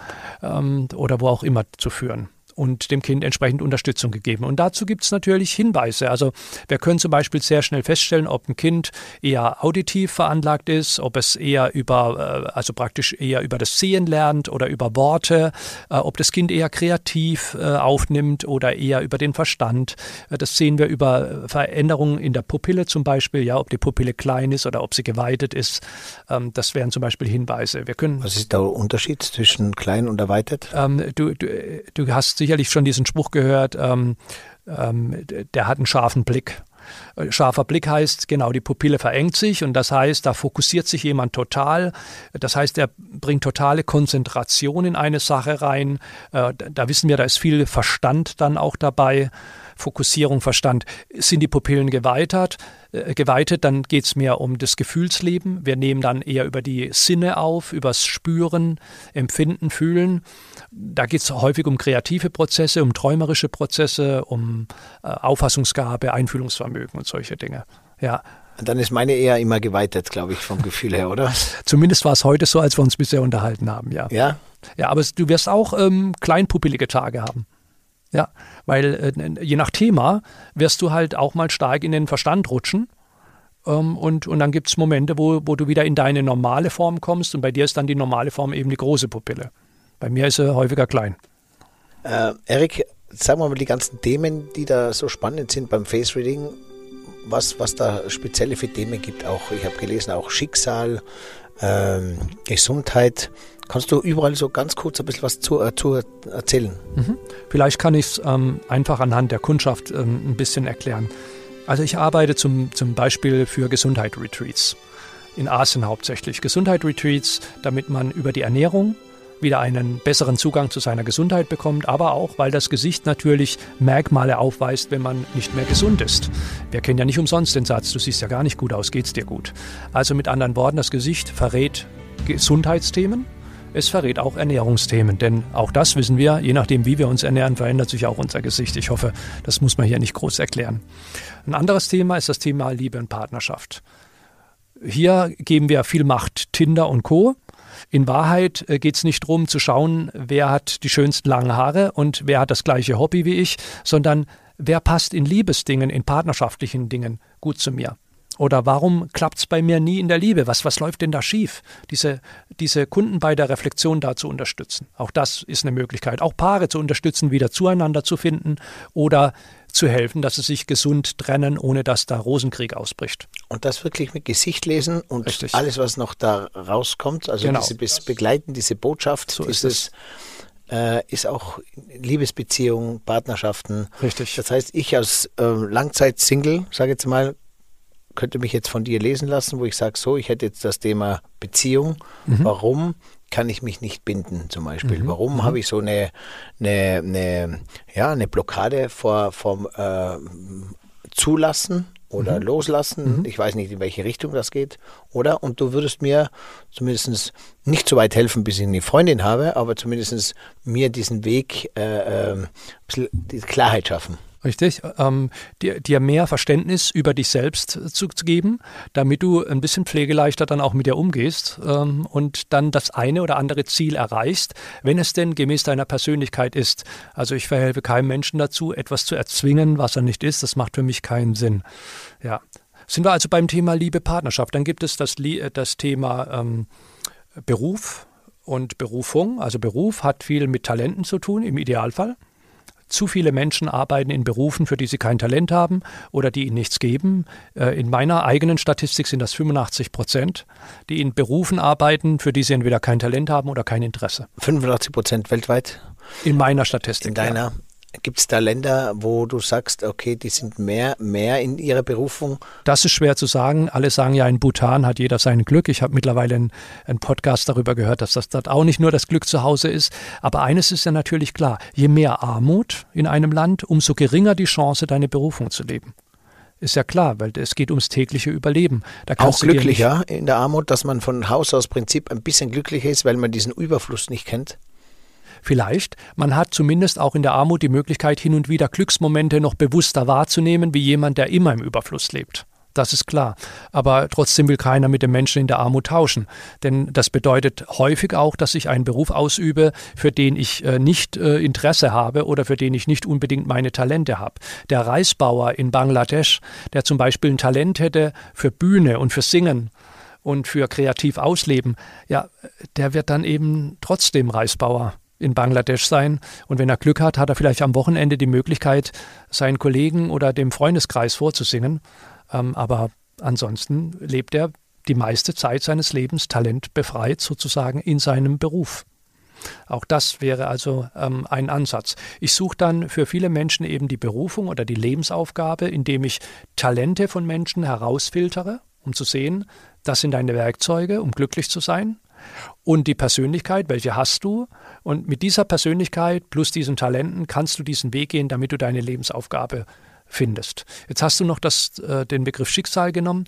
ähm, oder wo auch immer zu führen und dem Kind entsprechend Unterstützung gegeben. Und dazu gibt es natürlich Hinweise. Also wir können zum Beispiel sehr schnell feststellen, ob ein Kind eher auditiv veranlagt ist, ob es eher über, äh, also praktisch eher über das Sehen lernt oder über Worte, äh, ob das Kind eher kreativ äh, aufnimmt oder eher über den Verstand. Das sehen wir über Veränderungen in der Pupille zum Beispiel, ja, ob die Pupille klein ist oder ob sie geweitet ist. Ähm, das wären zum Beispiel Hinweise. Wir können, Was ist der Unterschied zwischen klein und erweitert? Ähm, du, du, du hast sicher sicherlich schon diesen Spruch gehört, ähm, ähm, der hat einen scharfen Blick. Äh, scharfer Blick heißt, genau, die Pupille verengt sich und das heißt, da fokussiert sich jemand total. Das heißt, er bringt totale Konzentration in eine Sache rein. Äh, da wissen wir, da ist viel Verstand dann auch dabei. Fokussierung, Verstand. Sind die Pupillen geweitert, äh, geweitet, dann geht es mehr um das Gefühlsleben. Wir nehmen dann eher über die Sinne auf, übers Spüren, Empfinden, Fühlen. Da geht es häufig um kreative Prozesse, um träumerische Prozesse, um äh, Auffassungsgabe, Einfühlungsvermögen und solche Dinge. Ja. Dann ist meine eher immer geweitet, glaube ich, vom Gefühl her, oder? Zumindest war es heute so, als wir uns bisher unterhalten haben, ja. Ja? Ja, aber du wirst auch ähm, kleinpupillige Tage haben. Ja, weil äh, je nach Thema wirst du halt auch mal stark in den Verstand rutschen. Ähm, und, und dann gibt es Momente, wo, wo du wieder in deine normale Form kommst. Und bei dir ist dann die normale Form eben die große Pupille. Bei mir ist sie häufiger klein. Äh, Erik, sagen wir mal die ganzen Themen, die da so spannend sind beim Face Reading. was, was da spezielle für Themen gibt. Auch ich habe gelesen, auch Schicksal, ähm, Gesundheit. Kannst du überall so ganz kurz ein bisschen was zu, äh, zu erzählen? Mhm. Vielleicht kann ich es ähm, einfach anhand der Kundschaft ähm, ein bisschen erklären. Also ich arbeite zum, zum Beispiel für Gesundheit-Retreats. In Asien hauptsächlich. Gesundheit-Retreats, damit man über die Ernährung wieder einen besseren Zugang zu seiner Gesundheit bekommt, aber auch, weil das Gesicht natürlich Merkmale aufweist, wenn man nicht mehr gesund ist. Wir kennen ja nicht umsonst den Satz, du siehst ja gar nicht gut aus, geht's dir gut. Also mit anderen Worten, das Gesicht verrät Gesundheitsthemen, es verrät auch Ernährungsthemen, denn auch das wissen wir, je nachdem, wie wir uns ernähren, verändert sich auch unser Gesicht. Ich hoffe, das muss man hier nicht groß erklären. Ein anderes Thema ist das Thema Liebe und Partnerschaft. Hier geben wir viel Macht Tinder und Co. In Wahrheit äh, geht es nicht darum zu schauen, wer hat die schönsten langen Haare und wer hat das gleiche Hobby wie ich, sondern wer passt in Liebesdingen, in partnerschaftlichen Dingen gut zu mir. Oder warum klappt es bei mir nie in der Liebe? Was, was läuft denn da schief? Diese, diese Kunden bei der Reflexion da zu unterstützen. Auch das ist eine Möglichkeit. Auch Paare zu unterstützen, wieder zueinander zu finden oder zu helfen, dass sie sich gesund trennen, ohne dass da Rosenkrieg ausbricht. Und das wirklich mit Gesicht lesen und Richtig. alles, was noch da rauskommt, also genau. diese Begleiten, diese Botschaft, so dieses, ist äh, ist auch Liebesbeziehungen, Partnerschaften. Richtig. Das heißt, ich als äh, Langzeit-Single, sage jetzt mal, könnte mich jetzt von dir lesen lassen, wo ich sage, so, ich hätte jetzt das Thema Beziehung. Mhm. Warum kann ich mich nicht binden zum Beispiel? Mhm. Warum mhm. habe ich so eine, eine, eine, ja, eine Blockade vor, vom äh, Zulassen oder mhm. Loslassen? Mhm. Ich weiß nicht, in welche Richtung das geht. Oder? Und du würdest mir zumindest nicht so weit helfen, bis ich eine Freundin habe, aber zumindest mir diesen Weg äh, äh, Klarheit schaffen. Richtig, ähm, dir, dir, mehr Verständnis über dich selbst zu, zu, geben, damit du ein bisschen pflegeleichter dann auch mit dir umgehst ähm, und dann das eine oder andere Ziel erreichst, wenn es denn gemäß deiner Persönlichkeit ist. Also ich verhelfe keinem Menschen dazu, etwas zu erzwingen, was er nicht ist. Das macht für mich keinen Sinn. Ja. Sind wir also beim Thema Liebe, Partnerschaft. Dann gibt es das, das Thema ähm, Beruf und Berufung. Also Beruf hat viel mit Talenten zu tun, im Idealfall. Zu viele Menschen arbeiten in Berufen, für die sie kein Talent haben oder die ihnen nichts geben. Äh, in meiner eigenen Statistik sind das 85 Prozent, die in Berufen arbeiten, für die sie entweder kein Talent haben oder kein Interesse. 85 Prozent weltweit? In meiner Statistik. In deiner? Ja. Gibt es da Länder, wo du sagst, okay, die sind mehr, mehr in ihrer Berufung? Das ist schwer zu sagen. Alle sagen ja, in Bhutan hat jeder sein Glück. Ich habe mittlerweile einen, einen, Podcast darüber gehört, dass das dort auch nicht nur das Glück zu Hause ist. Aber eines ist ja natürlich klar, je mehr Armut in einem Land, umso geringer die Chance, deine Berufung zu leben. Ist ja klar, weil es geht ums tägliche Überleben. auch glücklicher in der Armut, dass man von Haus aus Prinzip ein bisschen glücklicher ist, weil man diesen Überfluss nicht kennt? Vielleicht, man hat zumindest auch in der Armut die Möglichkeit, hin und wieder Glücksmomente noch bewusster wahrzunehmen, wie jemand, der immer im Überfluss lebt. Das ist klar. Aber trotzdem will keiner mit dem Menschen in der Armut tauschen. Denn das bedeutet häufig auch, dass ich einen Beruf ausübe, für den ich äh, nicht äh, Interesse habe oder für den ich nicht unbedingt meine Talente habe. Der Reisbauer in Bangladesch, der zum Beispiel ein Talent hätte für Bühne und für Singen, und für kreativ ausleben, ja, der wird dann eben trotzdem Reisbauer in Bangladesch sein. Und wenn er Glück hat, hat er vielleicht am Wochenende die Möglichkeit, seinen Kollegen oder dem Freundeskreis vorzusingen. Ähm, aber ansonsten lebt er die meiste Zeit seines Lebens talentbefreit sozusagen in seinem Beruf. Auch das wäre also ähm, ein Ansatz. Ich suche dann für viele Menschen eben die Berufung oder die Lebensaufgabe, indem ich Talente von Menschen herausfiltere, um zu sehen, das sind deine Werkzeuge, um glücklich zu sein und die Persönlichkeit, welche hast du? Und mit dieser Persönlichkeit plus diesen Talenten kannst du diesen Weg gehen, damit du deine Lebensaufgabe findest. Jetzt hast du noch das, äh, den Begriff Schicksal genommen.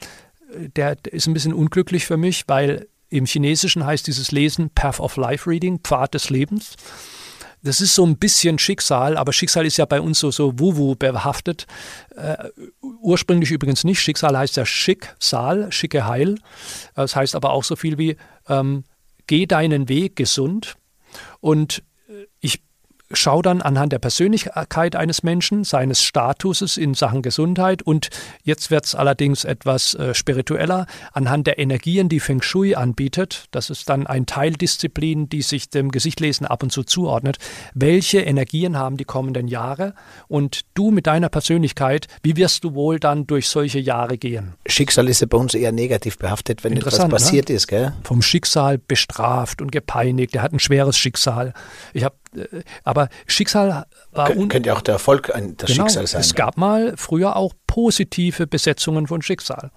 Der, ist ein bisschen unglücklich für mich, weil im Chinesischen heißt dieses Lesen Path of Life Reading, Pfad des Lebens. Das ist so ein bisschen Schicksal, aber Schicksal ist ja bei uns so, so wuwu behaftet. Äh, ursprünglich übrigens nicht. Schicksal heißt ja Schicksal, schicke Heil. Das heißt aber auch so viel wie ähm, geh deinen Weg gesund. Und schau dann anhand der Persönlichkeit eines Menschen, seines Statuses in Sachen Gesundheit und jetzt wird es allerdings etwas äh, spiritueller, anhand der Energien, die Feng Shui anbietet, das ist dann ein Teildisziplin, die sich dem Gesichtlesen ab und zu zuordnet, welche Energien haben die kommenden Jahre und du mit deiner Persönlichkeit, wie wirst du wohl dann durch solche Jahre gehen? Schicksal ist ja bei uns eher negativ behaftet, wenn etwas ne? passiert ne? ist, gell? Vom Schicksal bestraft und gepeinigt, er hat ein schweres Schicksal. Ich habe aber Schicksal war. Kön könnte ja auch der Erfolg ein, das genau, Schicksal sein. Es gab mal früher auch positive Besetzungen von Schicksal.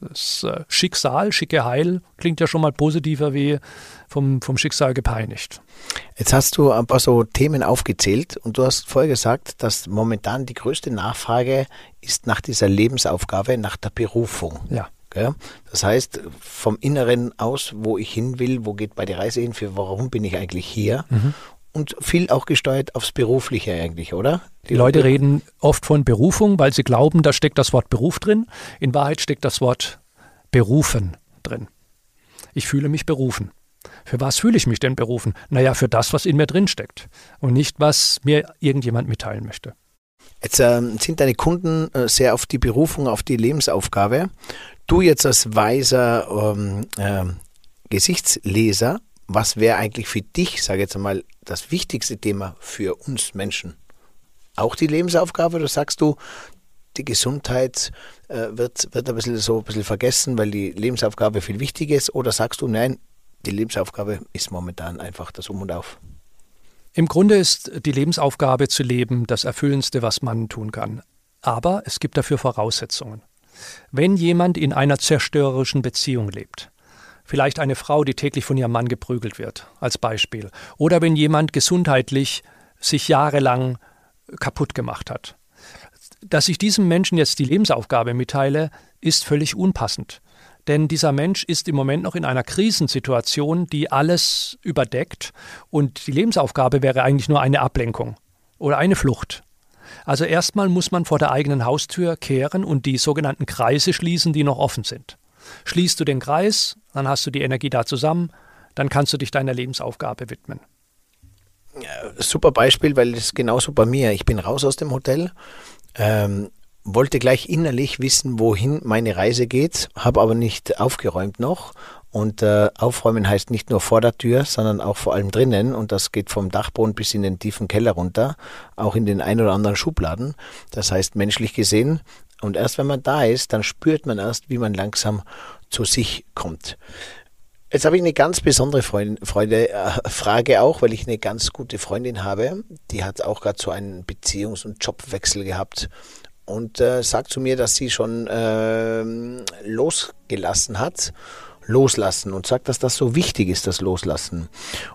Das äh, Schicksal, schicke Heil, klingt ja schon mal positiver wie vom, vom Schicksal gepeinigt. Jetzt hast du ein paar so Themen aufgezählt und du hast vorher gesagt, dass momentan die größte Nachfrage ist nach dieser Lebensaufgabe, nach der Berufung. Ja. Das heißt, vom Inneren aus, wo ich hin will, wo geht bei der Reise hin, für warum bin ich eigentlich hier? Mhm und viel auch gesteuert aufs Berufliche eigentlich, oder? Die Leute reden oft von Berufung, weil sie glauben, da steckt das Wort Beruf drin. In Wahrheit steckt das Wort berufen drin. Ich fühle mich berufen. Für was fühle ich mich denn berufen? Naja, für das, was in mir drin steckt und nicht, was mir irgendjemand mitteilen möchte. Jetzt ähm, sind deine Kunden äh, sehr auf die Berufung, auf die Lebensaufgabe. Du jetzt als weiser ähm, äh, Gesichtsleser was wäre eigentlich für dich, sage jetzt einmal, das wichtigste Thema für uns Menschen? Auch die Lebensaufgabe oder sagst du, die Gesundheit äh, wird, wird ein bisschen so ein bisschen vergessen, weil die Lebensaufgabe viel wichtiger ist? Oder sagst du, nein, die Lebensaufgabe ist momentan einfach das Um und Auf? Im Grunde ist die Lebensaufgabe zu leben das Erfüllendste, was man tun kann. Aber es gibt dafür Voraussetzungen. Wenn jemand in einer zerstörerischen Beziehung lebt, Vielleicht eine Frau, die täglich von ihrem Mann geprügelt wird, als Beispiel. Oder wenn jemand gesundheitlich sich jahrelang kaputt gemacht hat. Dass ich diesem Menschen jetzt die Lebensaufgabe mitteile, ist völlig unpassend. Denn dieser Mensch ist im Moment noch in einer Krisensituation, die alles überdeckt. Und die Lebensaufgabe wäre eigentlich nur eine Ablenkung oder eine Flucht. Also erstmal muss man vor der eigenen Haustür kehren und die sogenannten Kreise schließen, die noch offen sind. Schließt du den Kreis, dann hast du die Energie da zusammen, dann kannst du dich deiner Lebensaufgabe widmen. Super Beispiel, weil es genauso bei mir. Ich bin raus aus dem Hotel, ähm, wollte gleich innerlich wissen, wohin meine Reise geht, habe aber nicht aufgeräumt noch. Und äh, aufräumen heißt nicht nur vor der Tür, sondern auch vor allem drinnen. Und das geht vom Dachboden bis in den tiefen Keller runter, auch in den ein oder anderen Schubladen. Das heißt, menschlich gesehen, und erst wenn man da ist, dann spürt man erst, wie man langsam zu sich kommt. Jetzt habe ich eine ganz besondere Freund, Freude, äh, Frage auch, weil ich eine ganz gute Freundin habe. Die hat auch gerade so einen Beziehungs- und Jobwechsel gehabt und äh, sagt zu mir, dass sie schon äh, losgelassen hat Loslassen und sagt, dass das so wichtig ist, das Loslassen.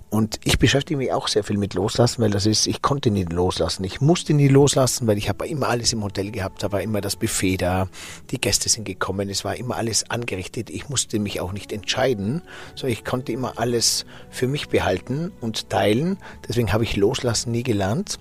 Und ich beschäftige mich auch sehr viel mit Loslassen, weil das ist, ich konnte nie loslassen. Ich musste nie loslassen, weil ich habe immer alles im Hotel gehabt, da war immer das Buffet da, die Gäste sind gekommen, es war immer alles angerichtet. Ich musste mich auch nicht entscheiden, sondern ich konnte immer alles für mich behalten und teilen. Deswegen habe ich Loslassen nie gelernt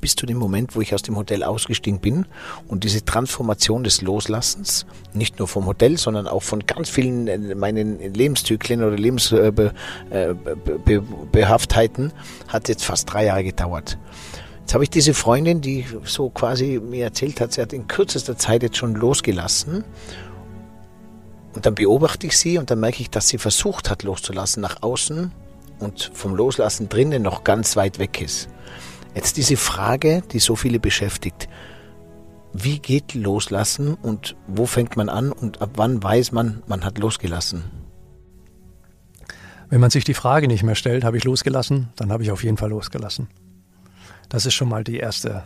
bis zu dem Moment, wo ich aus dem Hotel ausgestiegen bin und diese Transformation des Loslassens, nicht nur vom Hotel, sondern auch von ganz vielen äh, meinen Lebenszyklen oder Lebensbehaftheiten, hat jetzt fast drei Jahre gedauert. Jetzt habe ich diese Freundin, die so quasi mir erzählt hat, sie hat in kürzester Zeit jetzt schon losgelassen. Und dann beobachte ich sie und dann merke ich, dass sie versucht hat loszulassen nach außen und vom Loslassen drinnen noch ganz weit weg ist. Jetzt diese Frage, die so viele beschäftigt. Wie geht Loslassen und wo fängt man an und ab wann weiß man, man hat losgelassen? Wenn man sich die Frage nicht mehr stellt, habe ich losgelassen, dann habe ich auf jeden Fall losgelassen. Das ist schon mal die erste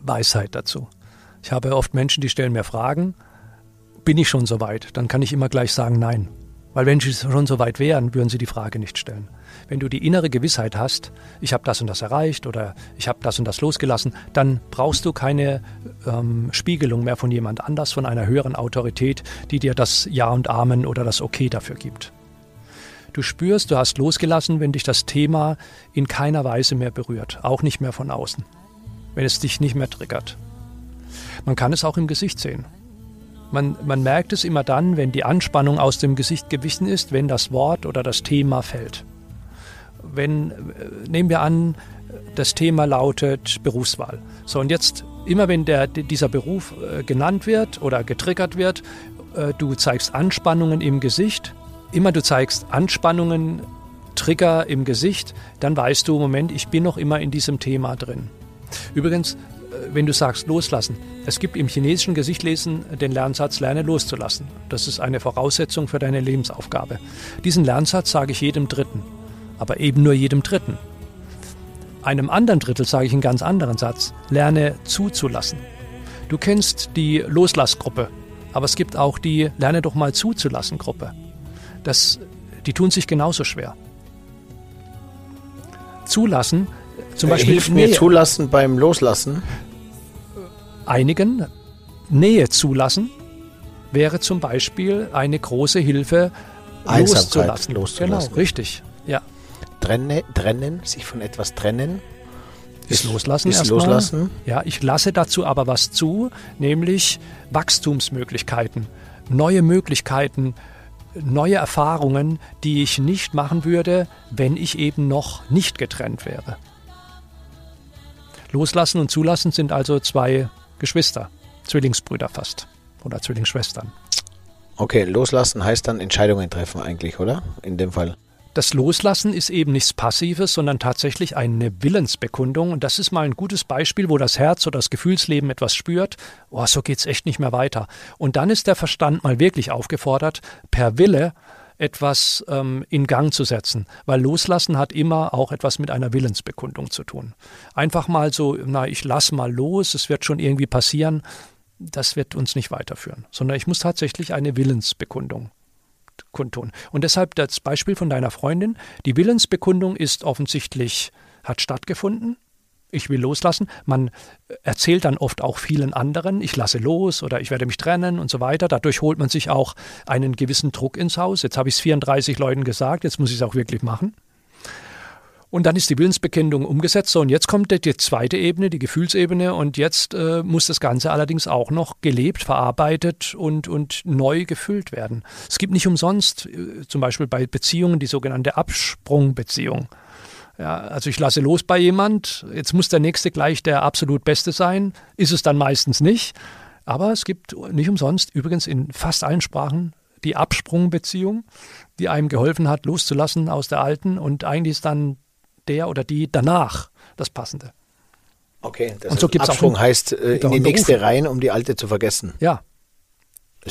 Weisheit dazu. Ich habe oft Menschen, die stellen mir Fragen, bin ich schon so weit? Dann kann ich immer gleich sagen, nein. Weil wenn sie schon so weit wären, würden sie die Frage nicht stellen. Wenn du die innere Gewissheit hast, ich habe das und das erreicht oder ich habe das und das losgelassen, dann brauchst du keine ähm, Spiegelung mehr von jemand anders, von einer höheren Autorität, die dir das Ja und Amen oder das Okay dafür gibt. Du spürst, du hast losgelassen, wenn dich das Thema in keiner Weise mehr berührt, auch nicht mehr von außen, wenn es dich nicht mehr triggert. Man kann es auch im Gesicht sehen. Man, man merkt es immer dann, wenn die Anspannung aus dem Gesicht gewichen ist, wenn das Wort oder das Thema fällt. Wenn, äh, nehmen wir an, Das Thema lautet Berufswahl. So, und jetzt, immer wenn der, dieser Beruf äh, genannt wird oder getriggert wird, äh, du zeigst Anspannungen im Gesicht, immer du zeigst Anspannungen, Trigger im Gesicht, dann weißt du, Moment, ich bin noch immer in diesem Thema drin. Übrigens, wenn du sagst loslassen, es gibt im chinesischen Gesichtlesen den Lernsatz Lerne loszulassen. Das ist eine Voraussetzung für deine Lebensaufgabe. Diesen Lernsatz sage ich jedem Dritten, aber eben nur jedem Dritten. Einem anderen Drittel sage ich einen ganz anderen Satz, lerne zuzulassen. Du kennst die Loslassgruppe, aber es gibt auch die Lerne doch mal zuzulassen Gruppe. Das, die tun sich genauso schwer. Zulassen zum Beispiel Hilft mir zulassen beim Loslassen? Einigen Nähe zulassen wäre zum Beispiel eine große Hilfe, loszulassen. loszulassen. Genau, richtig. Trenne, trennen, sich von etwas trennen. Ist Loslassen ist Loslassen. Ja, ich lasse dazu aber was zu, nämlich Wachstumsmöglichkeiten, neue Möglichkeiten, neue Erfahrungen, die ich nicht machen würde, wenn ich eben noch nicht getrennt wäre. Loslassen und Zulassen sind also zwei Geschwister, Zwillingsbrüder fast oder Zwillingsschwestern. Okay, loslassen heißt dann Entscheidungen treffen eigentlich, oder? In dem Fall. Das Loslassen ist eben nichts Passives, sondern tatsächlich eine Willensbekundung. Und das ist mal ein gutes Beispiel, wo das Herz oder das Gefühlsleben etwas spürt. Oh, so geht's echt nicht mehr weiter. Und dann ist der Verstand mal wirklich aufgefordert, per Wille etwas ähm, in Gang zu setzen, weil Loslassen hat immer auch etwas mit einer Willensbekundung zu tun. Einfach mal so, na, ich lass mal los, es wird schon irgendwie passieren, das wird uns nicht weiterführen, sondern ich muss tatsächlich eine Willensbekundung kundtun. Und deshalb das Beispiel von deiner Freundin, die Willensbekundung ist offensichtlich, hat stattgefunden, ich will loslassen. Man erzählt dann oft auch vielen anderen, ich lasse los oder ich werde mich trennen und so weiter. Dadurch holt man sich auch einen gewissen Druck ins Haus. Jetzt habe ich es 34 Leuten gesagt, jetzt muss ich es auch wirklich machen. Und dann ist die Willensbekennung umgesetzt. So, und jetzt kommt die zweite Ebene, die Gefühlsebene. Und jetzt äh, muss das Ganze allerdings auch noch gelebt, verarbeitet und, und neu gefüllt werden. Es gibt nicht umsonst, äh, zum Beispiel bei Beziehungen, die sogenannte Absprungbeziehung. Ja, also ich lasse los bei jemand, jetzt muss der nächste gleich der absolut Beste sein, ist es dann meistens nicht. Aber es gibt nicht umsonst, übrigens in fast allen Sprachen, die Absprungbeziehung, die einem geholfen hat, loszulassen aus der alten und eigentlich ist dann der oder die danach das Passende. Okay, das und so gibt's Absprung auch heißt äh, in die nächste rein, um die alte zu vergessen. Ja,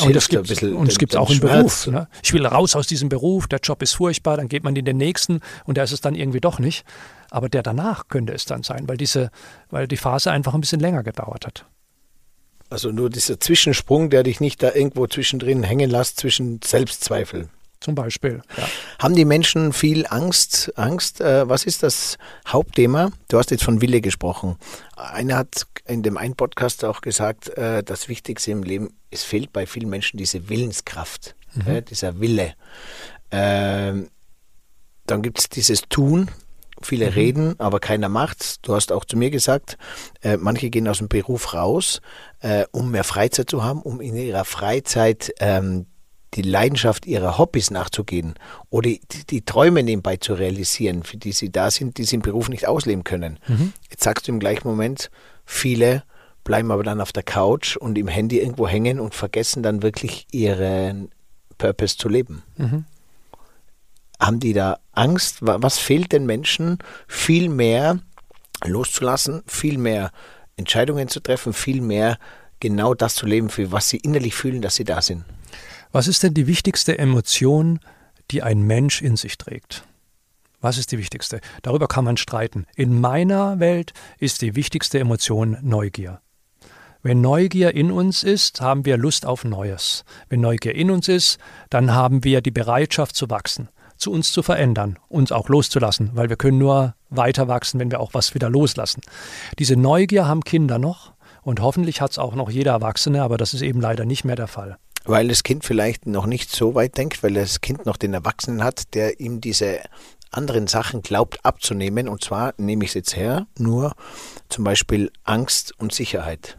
und das gibt es gibt auch im Beruf. Ne? Ich will raus aus diesem Beruf, der Job ist furchtbar, dann geht man in den nächsten und da ist es dann irgendwie doch nicht. Aber der danach könnte es dann sein, weil diese, weil die Phase einfach ein bisschen länger gedauert hat. Also nur dieser Zwischensprung, der dich nicht da irgendwo zwischendrin hängen lässt zwischen Selbstzweifel. Zum Beispiel. Ja. Haben die Menschen viel Angst? Angst, äh, was ist das Hauptthema? Du hast jetzt von Wille gesprochen. Einer hat in dem einen Podcast auch gesagt, äh, das Wichtigste im Leben, es fehlt bei vielen Menschen diese Willenskraft, mhm. äh, dieser Wille. Ähm, dann gibt es dieses Tun, viele mhm. reden, aber keiner macht's. Du hast auch zu mir gesagt, äh, manche gehen aus dem Beruf raus, äh, um mehr Freizeit zu haben, um in ihrer Freizeit ähm, die Leidenschaft ihrer Hobbys nachzugehen oder die, die, Träume nebenbei zu realisieren, für die sie da sind, die sie im Beruf nicht ausleben können. Mhm. Jetzt sagst du im gleichen Moment, viele bleiben aber dann auf der Couch und im Handy irgendwo hängen und vergessen dann wirklich ihren Purpose zu leben. Mhm. Haben die da Angst? Was fehlt den Menschen? Viel mehr loszulassen, viel mehr Entscheidungen zu treffen, viel mehr genau das zu leben, für was sie innerlich fühlen, dass sie da sind. Was ist denn die wichtigste Emotion, die ein Mensch in sich trägt? Was ist die wichtigste? Darüber kann man streiten. In meiner Welt ist die wichtigste Emotion Neugier. Wenn Neugier in uns ist, haben wir Lust auf Neues. Wenn Neugier in uns ist, dann haben wir die Bereitschaft zu wachsen, zu uns zu verändern, uns auch loszulassen, weil wir können nur weiter wachsen, wenn wir auch was wieder loslassen. Diese Neugier haben Kinder noch und hoffentlich hat es auch noch jeder Erwachsene, aber das ist eben leider nicht mehr der Fall. Weil das Kind vielleicht noch nicht so weit denkt, weil das Kind noch den Erwachsenen hat, der ihm diese anderen Sachen glaubt abzunehmen. Und zwar nehme ich es jetzt her, nur zum Beispiel Angst und Sicherheit.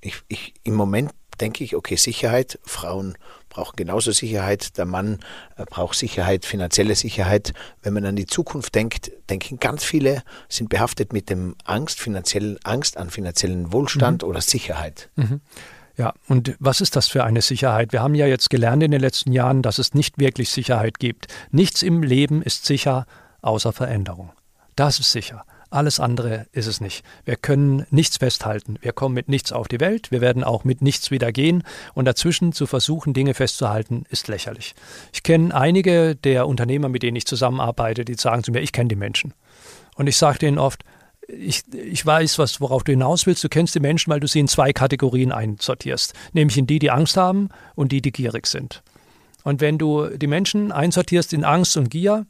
Ich, ich, Im Moment denke ich, okay, Sicherheit, Frauen brauchen genauso Sicherheit, der Mann äh, braucht Sicherheit, finanzielle Sicherheit. Wenn man an die Zukunft denkt, denken ganz viele, sind behaftet mit dem Angst, finanziellen Angst an finanziellen Wohlstand mhm. oder Sicherheit. Mhm. Ja, und was ist das für eine Sicherheit? Wir haben ja jetzt gelernt in den letzten Jahren, dass es nicht wirklich Sicherheit gibt. Nichts im Leben ist sicher außer Veränderung. Das ist sicher. Alles andere ist es nicht. Wir können nichts festhalten. Wir kommen mit nichts auf die Welt. Wir werden auch mit nichts wieder gehen. Und dazwischen zu versuchen, Dinge festzuhalten, ist lächerlich. Ich kenne einige der Unternehmer, mit denen ich zusammenarbeite, die sagen zu mir, ich kenne die Menschen. Und ich sage denen oft, ich, ich weiß, was, worauf du hinaus willst. Du kennst die Menschen, weil du sie in zwei Kategorien einsortierst. Nämlich in die, die Angst haben und die, die gierig sind. Und wenn du die Menschen einsortierst in Angst und Gier,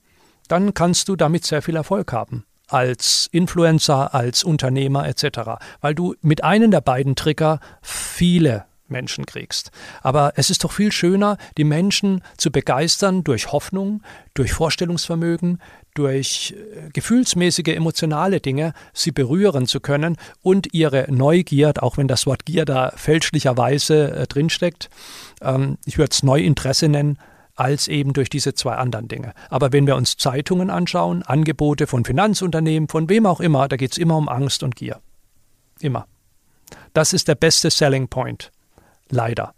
dann kannst du damit sehr viel Erfolg haben als Influencer, als Unternehmer etc., weil du mit einem der beiden Trigger viele Menschen kriegst. Aber es ist doch viel schöner, die Menschen zu begeistern durch Hoffnung, durch Vorstellungsvermögen, durch äh, gefühlsmäßige, emotionale Dinge, sie berühren zu können und ihre Neugier, auch wenn das Wort Gier da fälschlicherweise äh, drinsteckt, ähm, ich würde es Neuinteresse nennen, als eben durch diese zwei anderen Dinge. Aber wenn wir uns Zeitungen anschauen, Angebote von Finanzunternehmen, von wem auch immer, da geht es immer um Angst und Gier. Immer. Das ist der beste Selling Point. Leider.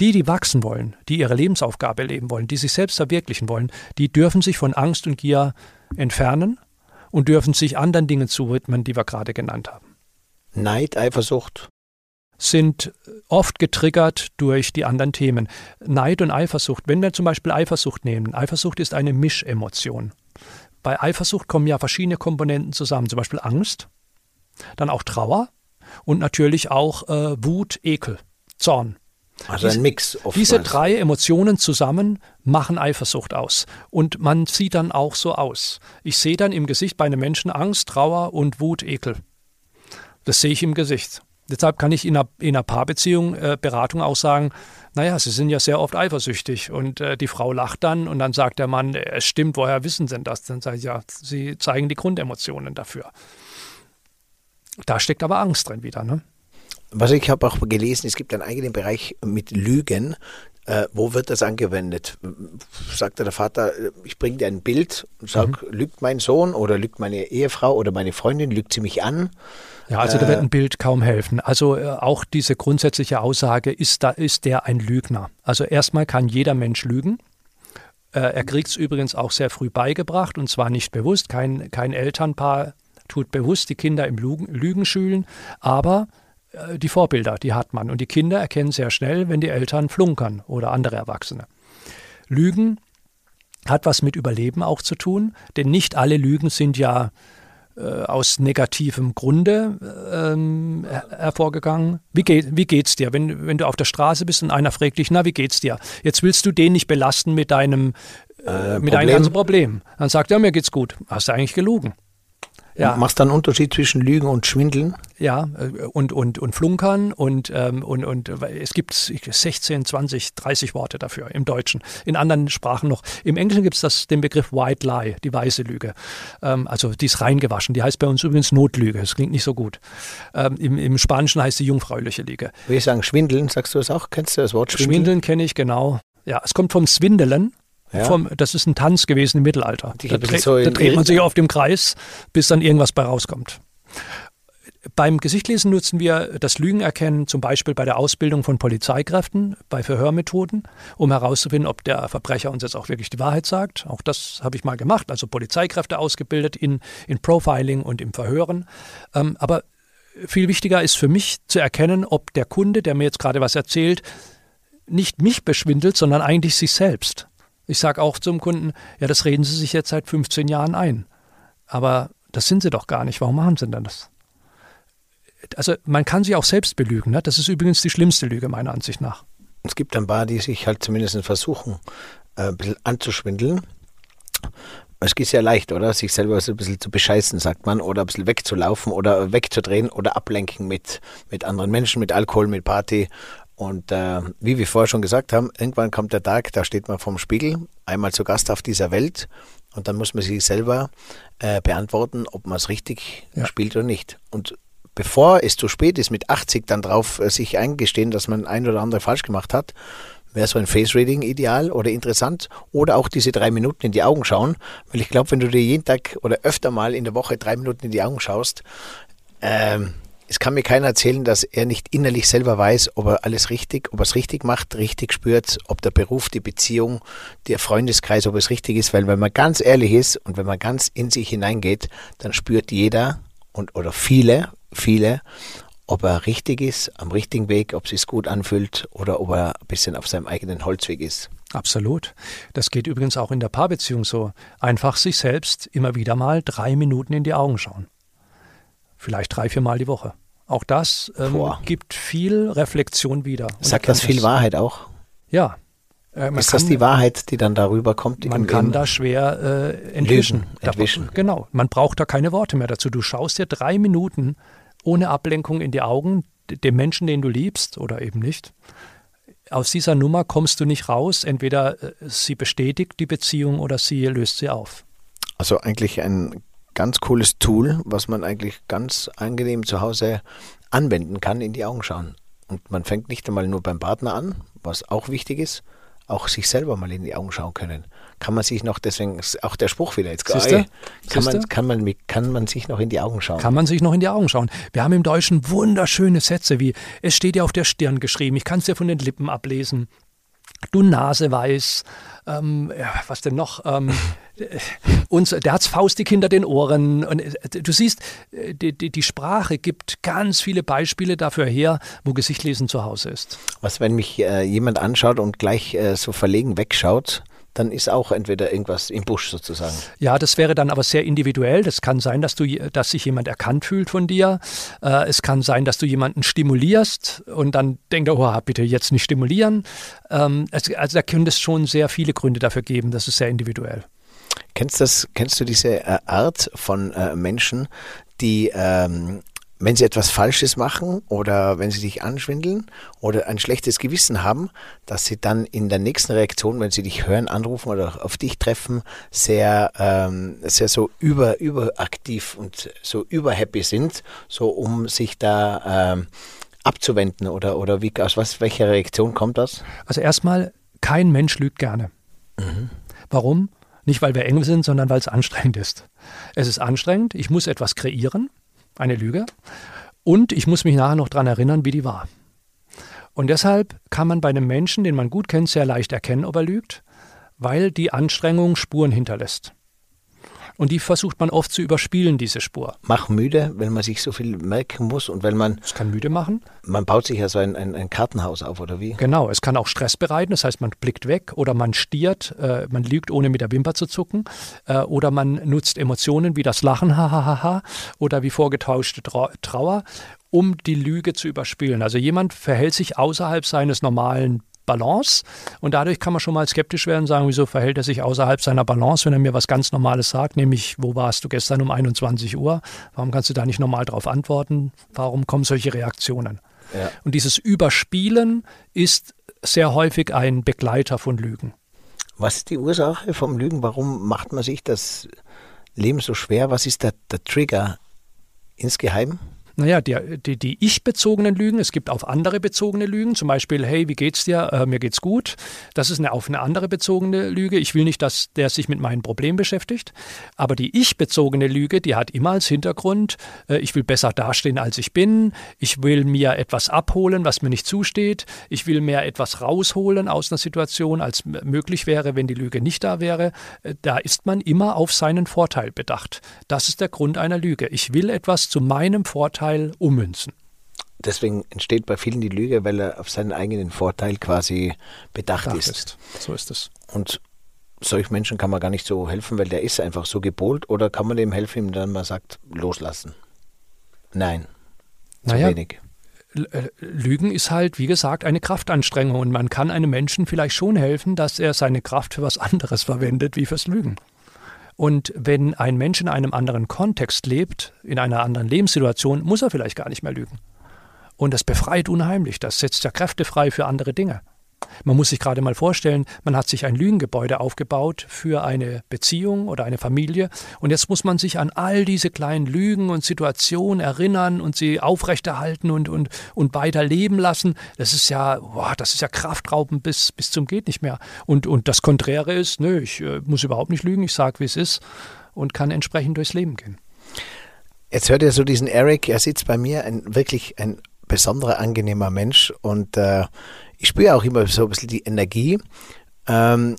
Die, die wachsen wollen, die ihre Lebensaufgabe leben wollen, die sich selbst verwirklichen wollen, die dürfen sich von Angst und Gier entfernen und dürfen sich anderen Dingen zuwidmen, die wir gerade genannt haben. Neid, Eifersucht, sind oft getriggert durch die anderen Themen. Neid und Eifersucht. Wenn wir zum Beispiel Eifersucht nehmen, Eifersucht ist eine Mischemotion. Bei Eifersucht kommen ja verschiedene Komponenten zusammen, zum Beispiel Angst, dann auch Trauer und natürlich auch äh, Wut, Ekel, Zorn. Also ein Mix. Oftmals. Diese drei Emotionen zusammen machen Eifersucht aus. Und man sieht dann auch so aus. Ich sehe dann im Gesicht bei einem Menschen Angst, Trauer und Wut, Ekel. Das sehe ich im Gesicht. Deshalb kann ich in einer, in einer Paarbeziehung, äh, Beratung auch sagen, naja, Sie sind ja sehr oft eifersüchtig und äh, die Frau lacht dann und dann sagt der Mann, äh, es stimmt, woher wissen Sie denn das? Dann sage ich, ja, Sie zeigen die Grundemotionen dafür. Da steckt aber Angst drin wieder, ne? Was ich habe auch gelesen, es gibt einen eigenen Bereich mit Lügen. Äh, wo wird das angewendet? Sagte der Vater, äh, ich bringe dir ein Bild und sage, mhm. lügt mein Sohn oder lügt meine Ehefrau oder meine Freundin, lügt sie mich an? Ja, also da wird ein Bild kaum helfen. Also äh, auch diese grundsätzliche Aussage, ist, da, ist der ein Lügner? Also erstmal kann jeder Mensch lügen. Äh, er kriegt es übrigens auch sehr früh beigebracht und zwar nicht bewusst. Kein, kein Elternpaar tut bewusst die Kinder im Lügen, Lügen schülen, aber äh, die Vorbilder, die hat man. Und die Kinder erkennen sehr schnell, wenn die Eltern flunkern oder andere Erwachsene. Lügen hat was mit Überleben auch zu tun, denn nicht alle Lügen sind ja äh, aus negativem Grunde ähm, hervorgegangen. Wie, geht, wie geht's dir, wenn, wenn du auf der Straße bist und einer fragt dich, na, wie geht's dir? Jetzt willst du den nicht belasten mit deinem, äh, mit deinem ganzen Problem. Dann sagt er, mir geht's gut. Hast du eigentlich gelogen? Ja. Machst du einen Unterschied zwischen Lügen und Schwindeln? Ja, äh, und, und, und Flunkern und, ähm, und, und es gibt 16, 20, 30 Worte dafür im Deutschen. In anderen Sprachen noch. Im Englischen gibt es den Begriff White Lie, die weiße Lüge. Ähm, also die ist reingewaschen. Die heißt bei uns übrigens Notlüge. Das klingt nicht so gut. Ähm, im, Im Spanischen heißt sie jungfräuliche Lüge. Will ich sagen, Schwindeln, sagst du das auch? Kennst du das Wort Schwindeln? Schwindeln kenne ich, genau. Ja, es kommt vom Swindelen. Ja. Vom, das ist ein Tanz gewesen im Mittelalter. Da, dreht, so da dreht man sich auf dem Kreis, bis dann irgendwas bei rauskommt. Beim Gesichtlesen nutzen wir das Lügenerkennen zum Beispiel bei der Ausbildung von Polizeikräften, bei Verhörmethoden, um herauszufinden, ob der Verbrecher uns jetzt auch wirklich die Wahrheit sagt. Auch das habe ich mal gemacht, also Polizeikräfte ausgebildet in, in Profiling und im Verhören. Ähm, aber viel wichtiger ist für mich zu erkennen, ob der Kunde, der mir jetzt gerade was erzählt, nicht mich beschwindelt, sondern eigentlich sich selbst. Ich sage auch zum Kunden, ja, das reden Sie sich jetzt seit 15 Jahren ein. Aber das sind Sie doch gar nicht. Warum machen Sie denn das? Also man kann sich auch selbst belügen. Ne? Das ist übrigens die schlimmste Lüge meiner Ansicht nach. Es gibt ein paar, die sich halt zumindest versuchen, äh, ein bisschen anzuschwindeln. Es geht sehr leicht, oder? Sich selber so ein bisschen zu bescheißen, sagt man, oder ein bisschen wegzulaufen oder wegzudrehen oder ablenken mit, mit anderen Menschen, mit Alkohol, mit Party und äh, wie wir vorher schon gesagt haben, irgendwann kommt der Tag, da steht man vorm Spiegel, einmal zu Gast auf dieser Welt und dann muss man sich selber äh, beantworten, ob man es richtig ja. spielt oder nicht. Und bevor es zu spät ist, mit 80 dann drauf äh, sich eingestehen, dass man ein oder andere falsch gemacht hat, wäre so ein Face-Reading ideal oder interessant. Oder auch diese drei Minuten in die Augen schauen. Weil ich glaube, wenn du dir jeden Tag oder öfter mal in der Woche drei Minuten in die Augen schaust, ähm, es kann mir keiner erzählen, dass er nicht innerlich selber weiß, ob er alles richtig, ob er es richtig macht, richtig spürt, ob der Beruf, die Beziehung, der Freundeskreis, ob es richtig ist. Weil wenn man ganz ehrlich ist und wenn man ganz in sich hineingeht, dann spürt jeder und oder viele, viele, ob er richtig ist, am richtigen Weg, ob es sich gut anfühlt oder ob er ein bisschen auf seinem eigenen Holzweg ist. Absolut. Das geht übrigens auch in der Paarbeziehung so. Einfach sich selbst immer wieder mal drei Minuten in die Augen schauen. Vielleicht drei, vier Mal die Woche. Auch das ähm, gibt viel Reflexion wieder. Sagt das viel Wahrheit auch? Ja. Äh, ist kann, das die Wahrheit, die dann darüber kommt? Man kann da schwer äh, entwischen. entwischen. Genau. Man braucht da keine Worte mehr dazu. Du schaust dir drei Minuten ohne Ablenkung in die Augen dem Menschen, den du liebst oder eben nicht. Aus dieser Nummer kommst du nicht raus. Entweder äh, sie bestätigt die Beziehung oder sie löst sie auf. Also eigentlich ein ganz cooles Tool, was man eigentlich ganz angenehm zu Hause anwenden kann, in die Augen schauen. Und man fängt nicht einmal nur beim Partner an, was auch wichtig ist, auch sich selber mal in die Augen schauen können. Kann man sich noch, deswegen ist auch der Spruch wieder jetzt gerade, kann man, kann, man, kann man sich noch in die Augen schauen. Kann man sich noch in die Augen schauen. Wir haben im Deutschen wunderschöne Sätze wie, es steht ja auf der Stirn geschrieben, ich kann es dir von den Lippen ablesen du Naseweiß, ähm, ja, was denn noch? Ähm, und der hat's faustig hinter den Ohren. Und äh, du siehst, äh, die, die, die, Sprache gibt ganz viele Beispiele dafür her, wo Gesichtlesen zu Hause ist. Was, wenn mich äh, jemand anschaut und gleich äh, so verlegen wegschaut, dann ist auch entweder irgendwas im Busch sozusagen. Ja, das wäre dann aber sehr individuell. Das kann sein, dass du, dass sich jemand erkannt fühlt von dir. Äh, es kann sein, dass du jemanden stimulierst und dann denkt er, oh, bitte jetzt nicht stimulieren. Ähm, also, also da könnte es schon sehr viele Gründe dafür geben. Das ist sehr individuell. Kennst, das, kennst du diese äh, Art von äh, Menschen, die ähm, wenn sie etwas Falsches machen oder wenn sie sich anschwindeln oder ein schlechtes Gewissen haben, dass sie dann in der nächsten Reaktion, wenn sie dich hören, anrufen oder auf dich treffen, sehr, ähm, sehr so über, überaktiv und so überhappy sind, so um sich da ähm, abzuwenden oder, oder wie, aus was, welcher Reaktion kommt das? Also erstmal, kein Mensch lügt gerne. Mhm. Warum? Nicht, weil wir eng sind, sondern weil es anstrengend ist. Es ist anstrengend, ich muss etwas kreieren eine Lüge. Und ich muss mich nachher noch daran erinnern, wie die war. Und deshalb kann man bei einem Menschen, den man gut kennt, sehr leicht erkennen, ob er lügt, weil die Anstrengung Spuren hinterlässt. Und die versucht man oft zu überspielen, diese Spur. Mach müde, wenn man sich so viel merken muss und wenn man. Es kann müde machen. Man baut sich ja so ein, ein, ein Kartenhaus auf, oder wie? Genau, es kann auch Stress bereiten, das heißt, man blickt weg oder man stiert, äh, man lügt, ohne mit der Wimper zu zucken. Äh, oder man nutzt Emotionen wie das Lachen, hahaha, oder wie vorgetauschte Trauer um die Lüge zu überspielen. Also jemand verhält sich außerhalb seines normalen Balance. Und dadurch kann man schon mal skeptisch werden und sagen, wieso verhält er sich außerhalb seiner Balance, wenn er mir was ganz Normales sagt, nämlich, wo warst du gestern um 21 Uhr? Warum kannst du da nicht normal darauf antworten? Warum kommen solche Reaktionen? Ja. Und dieses Überspielen ist sehr häufig ein Begleiter von Lügen. Was ist die Ursache vom Lügen? Warum macht man sich das Leben so schwer? Was ist der, der Trigger insgeheim? Naja, die, die, die ich-bezogenen Lügen, es gibt auf andere bezogene Lügen, zum Beispiel, hey, wie geht's dir? Äh, mir geht's gut. Das ist eine, auf eine andere bezogene Lüge. Ich will nicht, dass der sich mit meinem Problem beschäftigt. Aber die ich-bezogene Lüge, die hat immer als Hintergrund, äh, ich will besser dastehen, als ich bin. Ich will mir etwas abholen, was mir nicht zusteht. Ich will mir etwas rausholen aus einer Situation, als möglich wäre, wenn die Lüge nicht da wäre. Äh, da ist man immer auf seinen Vorteil bedacht. Das ist der Grund einer Lüge. Ich will etwas zu meinem Vorteil Vorteil ummünzen. Deswegen entsteht bei vielen die Lüge, weil er auf seinen eigenen Vorteil quasi bedacht ist. ist. So ist es. Und solchen Menschen kann man gar nicht so helfen, weil der ist einfach so gepolt. Oder kann man dem helfen, indem man sagt, loslassen? Nein. Zu naja, wenig. Äh, Lügen ist halt, wie gesagt, eine Kraftanstrengung und man kann einem Menschen vielleicht schon helfen, dass er seine Kraft für was anderes verwendet, wie fürs Lügen. Und wenn ein Mensch in einem anderen Kontext lebt, in einer anderen Lebenssituation, muss er vielleicht gar nicht mehr lügen. Und das befreit unheimlich. Das setzt ja Kräfte frei für andere Dinge. Man muss sich gerade mal vorstellen, man hat sich ein Lügengebäude aufgebaut für eine Beziehung oder eine Familie und jetzt muss man sich an all diese kleinen Lügen und Situationen erinnern und sie aufrechterhalten und, und, und weiter leben lassen. Das ist ja, boah, das ist ja Kraftrauben bis, bis zum geht nicht mehr. Und, und das Konträre ist, nö, ich äh, muss überhaupt nicht lügen, ich sage, wie es ist und kann entsprechend durchs Leben gehen. Jetzt hört ihr so diesen Eric, er sitzt bei mir, ein wirklich ein besonderer, angenehmer Mensch und äh, ich spüre auch immer so ein bisschen die Energie. Ähm,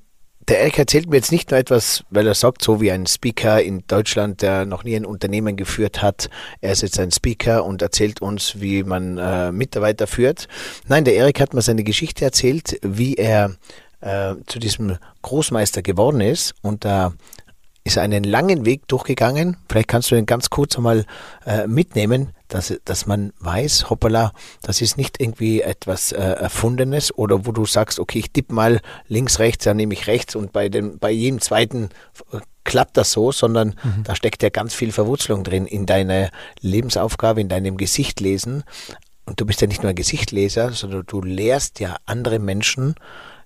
der Eric erzählt mir jetzt nicht nur etwas, weil er sagt, so wie ein Speaker in Deutschland, der noch nie ein Unternehmen geführt hat, er ist jetzt ein Speaker und erzählt uns, wie man äh, Mitarbeiter führt. Nein, der Eric hat mir seine Geschichte erzählt, wie er äh, zu diesem Großmeister geworden ist und da ist einen langen Weg durchgegangen. Vielleicht kannst du den ganz kurz einmal äh, mitnehmen, dass, dass man weiß, hoppala, das ist nicht irgendwie etwas äh, Erfundenes oder wo du sagst, okay, ich tippe mal links, rechts, dann nehme ich rechts und bei, dem, bei jedem zweiten äh, klappt das so, sondern mhm. da steckt ja ganz viel Verwurzelung drin in deiner Lebensaufgabe, in deinem Gesicht lesen. Und du bist ja nicht nur ein Gesichtleser, sondern du lehrst ja andere Menschen,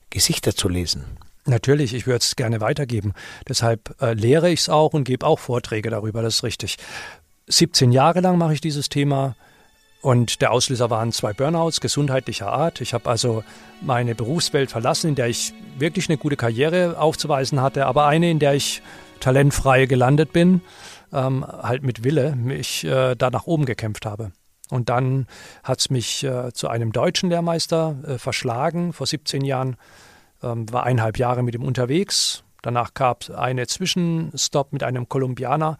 Gesichter zu lesen. Natürlich, ich würde es gerne weitergeben. Deshalb äh, lehre ich es auch und gebe auch Vorträge darüber, das ist richtig. 17 Jahre lang mache ich dieses Thema und der Auslöser waren zwei Burnouts gesundheitlicher Art. Ich habe also meine Berufswelt verlassen, in der ich wirklich eine gute Karriere aufzuweisen hatte, aber eine, in der ich talentfrei gelandet bin, ähm, halt mit Wille, mich äh, da nach oben gekämpft habe. Und dann hat es mich äh, zu einem deutschen Lehrmeister äh, verschlagen vor 17 Jahren ähm, war eineinhalb Jahre mit ihm unterwegs. Danach gab es einen Zwischenstopp mit einem Kolumbianer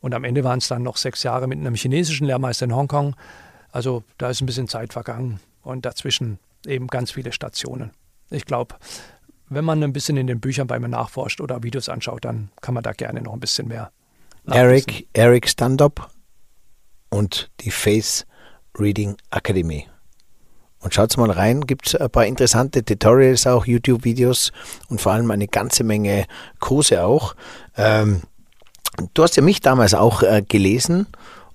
und am Ende waren es dann noch sechs Jahre mit einem chinesischen Lehrmeister in Hongkong. Also da ist ein bisschen Zeit vergangen und dazwischen eben ganz viele Stationen. Ich glaube, wenn man ein bisschen in den Büchern bei mir nachforscht oder Videos anschaut, dann kann man da gerne noch ein bisschen mehr. Eric, Eric Standup und die Face Reading Academy. Und schaut mal rein, gibt es ein paar interessante Tutorials auch, YouTube-Videos und vor allem eine ganze Menge Kurse auch. Ähm, du hast ja mich damals auch äh, gelesen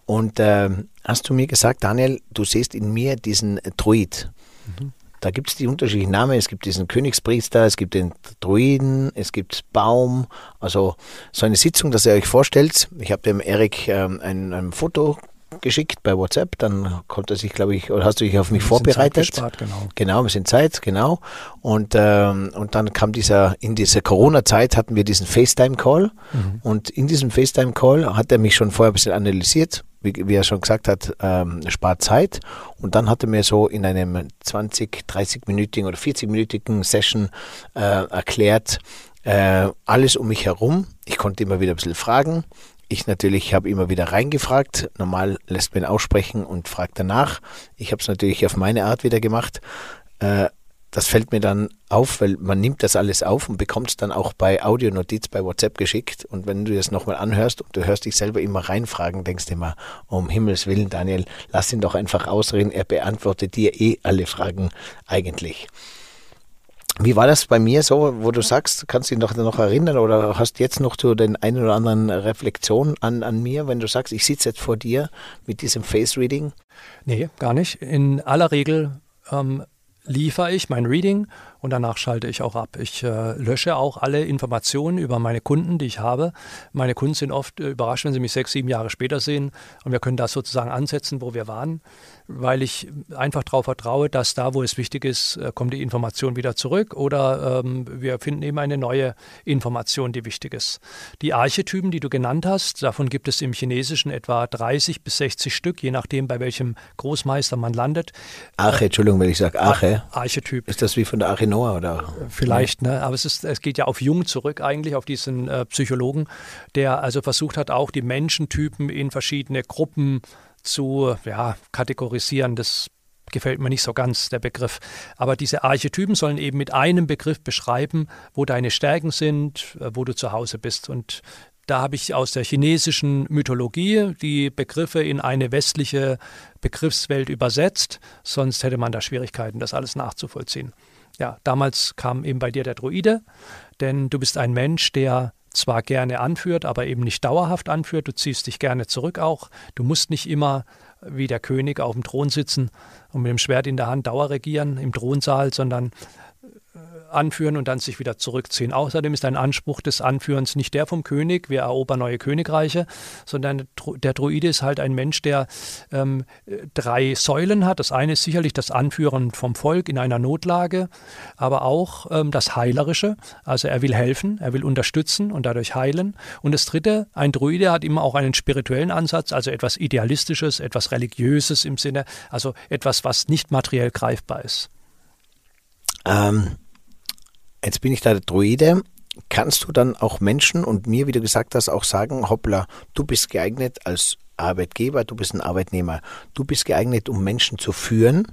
und äh, hast du mir gesagt, Daniel, du siehst in mir diesen Druid. Mhm. Da gibt es die unterschiedlichen Namen. Es gibt diesen Königspriester, es gibt den Druiden, es gibt Baum. Also so eine Sitzung, dass ihr euch vorstellt. Ich habe dem Erik ähm, ein, ein Foto geschickt bei WhatsApp, dann konnte er sich, glaube ich, oder hast du dich auf mich vorbereitet? Gespart, genau. genau, wir sind Zeit, genau. Und, ähm, und dann kam dieser, in dieser Corona-Zeit hatten wir diesen FaceTime-Call mhm. und in diesem FaceTime-Call hat er mich schon vorher ein bisschen analysiert, wie, wie er schon gesagt hat, ähm, spart Zeit. Und dann hat er mir so in einem 20, 30-minütigen oder 40-minütigen Session äh, erklärt, äh, alles um mich herum. Ich konnte immer wieder ein bisschen fragen. Ich natürlich habe immer wieder reingefragt. Normal lässt man aussprechen und fragt danach. Ich habe es natürlich auf meine Art wieder gemacht. Äh, das fällt mir dann auf, weil man nimmt das alles auf und bekommt es dann auch bei Audionotiz bei WhatsApp geschickt. Und wenn du das nochmal anhörst und du hörst dich selber immer reinfragen, denkst du immer, um Himmels Willen, Daniel, lass ihn doch einfach ausreden, er beantwortet dir eh alle Fragen eigentlich. Wie war das bei mir so, wo du sagst, kannst du dich noch, noch erinnern oder hast jetzt noch so den einen oder anderen Reflexion an, an mir, wenn du sagst, ich sitze jetzt vor dir mit diesem Face Reading? Nee, gar nicht. In aller Regel ähm, liefere ich mein Reading und danach schalte ich auch ab. Ich äh, lösche auch alle Informationen über meine Kunden, die ich habe. Meine Kunden sind oft äh, überrascht, wenn sie mich sechs, sieben Jahre später sehen und wir können das sozusagen ansetzen, wo wir waren weil ich einfach darauf vertraue, dass da, wo es wichtig ist, äh, kommt die Information wieder zurück oder ähm, wir finden eben eine neue Information, die wichtig ist. Die Archetypen, die du genannt hast, davon gibt es im Chinesischen etwa 30 bis 60 Stück, je nachdem, bei welchem Großmeister man landet. Arche, Entschuldigung, wenn ich sage Arche. Archetyp. Ist das wie von der Arche Noah oder? Vielleicht, ne? aber es, ist, es geht ja auf Jung zurück eigentlich, auf diesen äh, Psychologen, der also versucht hat, auch die Menschentypen in verschiedene Gruppen zu ja, kategorisieren. Das gefällt mir nicht so ganz, der Begriff. Aber diese Archetypen sollen eben mit einem Begriff beschreiben, wo deine Stärken sind, äh, wo du zu Hause bist. Und da habe ich aus der chinesischen Mythologie die Begriffe in eine westliche Begriffswelt übersetzt, sonst hätte man da Schwierigkeiten, das alles nachzuvollziehen. Ja, damals kam eben bei dir der Druide, denn du bist ein Mensch, der zwar gerne anführt, aber eben nicht dauerhaft anführt. Du ziehst dich gerne zurück auch. Du musst nicht immer wie der König auf dem Thron sitzen und mit dem Schwert in der Hand Dauer regieren im Thronsaal, sondern anführen und dann sich wieder zurückziehen. Außerdem ist ein Anspruch des Anführens nicht der vom König, wir erobern neue Königreiche, sondern der Druide ist halt ein Mensch, der ähm, drei Säulen hat. Das eine ist sicherlich das Anführen vom Volk in einer Notlage, aber auch ähm, das Heilerische. Also er will helfen, er will unterstützen und dadurch heilen. Und das dritte, ein Druide hat immer auch einen spirituellen Ansatz, also etwas Idealistisches, etwas Religiöses im Sinne, also etwas, was nicht materiell greifbar ist. Ähm, jetzt bin ich da der Druide. Kannst du dann auch Menschen und mir, wie du gesagt hast, auch sagen, hoppla, du bist geeignet als Arbeitgeber, du bist ein Arbeitnehmer, du bist geeignet, um Menschen zu führen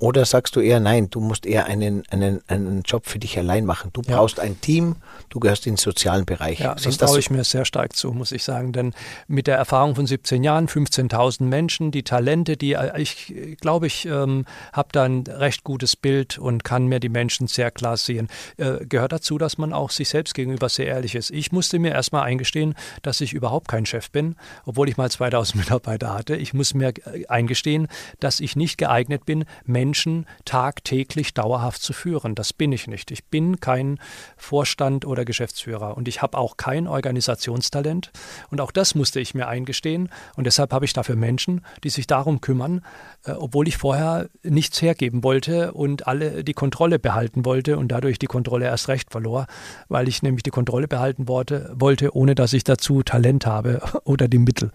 oder sagst du eher, nein, du musst eher einen, einen, einen Job für dich allein machen. Du ja. brauchst ein Team, du gehörst in den sozialen Bereich. Ja, das traue ich mir sehr stark zu, muss ich sagen. Denn mit der Erfahrung von 17 Jahren, 15.000 Menschen, die Talente, die äh, ich glaube, ich ähm, habe da ein recht gutes Bild und kann mir die Menschen sehr klar sehen. Äh, gehört dazu, dass man auch sich selbst gegenüber sehr ehrlich ist. Ich musste mir erstmal eingestehen, dass ich überhaupt kein Chef bin, obwohl ich mal 2000 Mitarbeiter hatte. Ich muss mir äh, eingestehen, dass ich nicht geeignet bin, Menschen Menschen tagtäglich dauerhaft zu führen. Das bin ich nicht. Ich bin kein Vorstand oder Geschäftsführer und ich habe auch kein Organisationstalent. Und auch das musste ich mir eingestehen. Und deshalb habe ich dafür Menschen, die sich darum kümmern, äh, obwohl ich vorher nichts hergeben wollte und alle die Kontrolle behalten wollte und dadurch die Kontrolle erst recht verlor, weil ich nämlich die Kontrolle behalten wollte, wollte ohne dass ich dazu Talent habe oder die Mittel.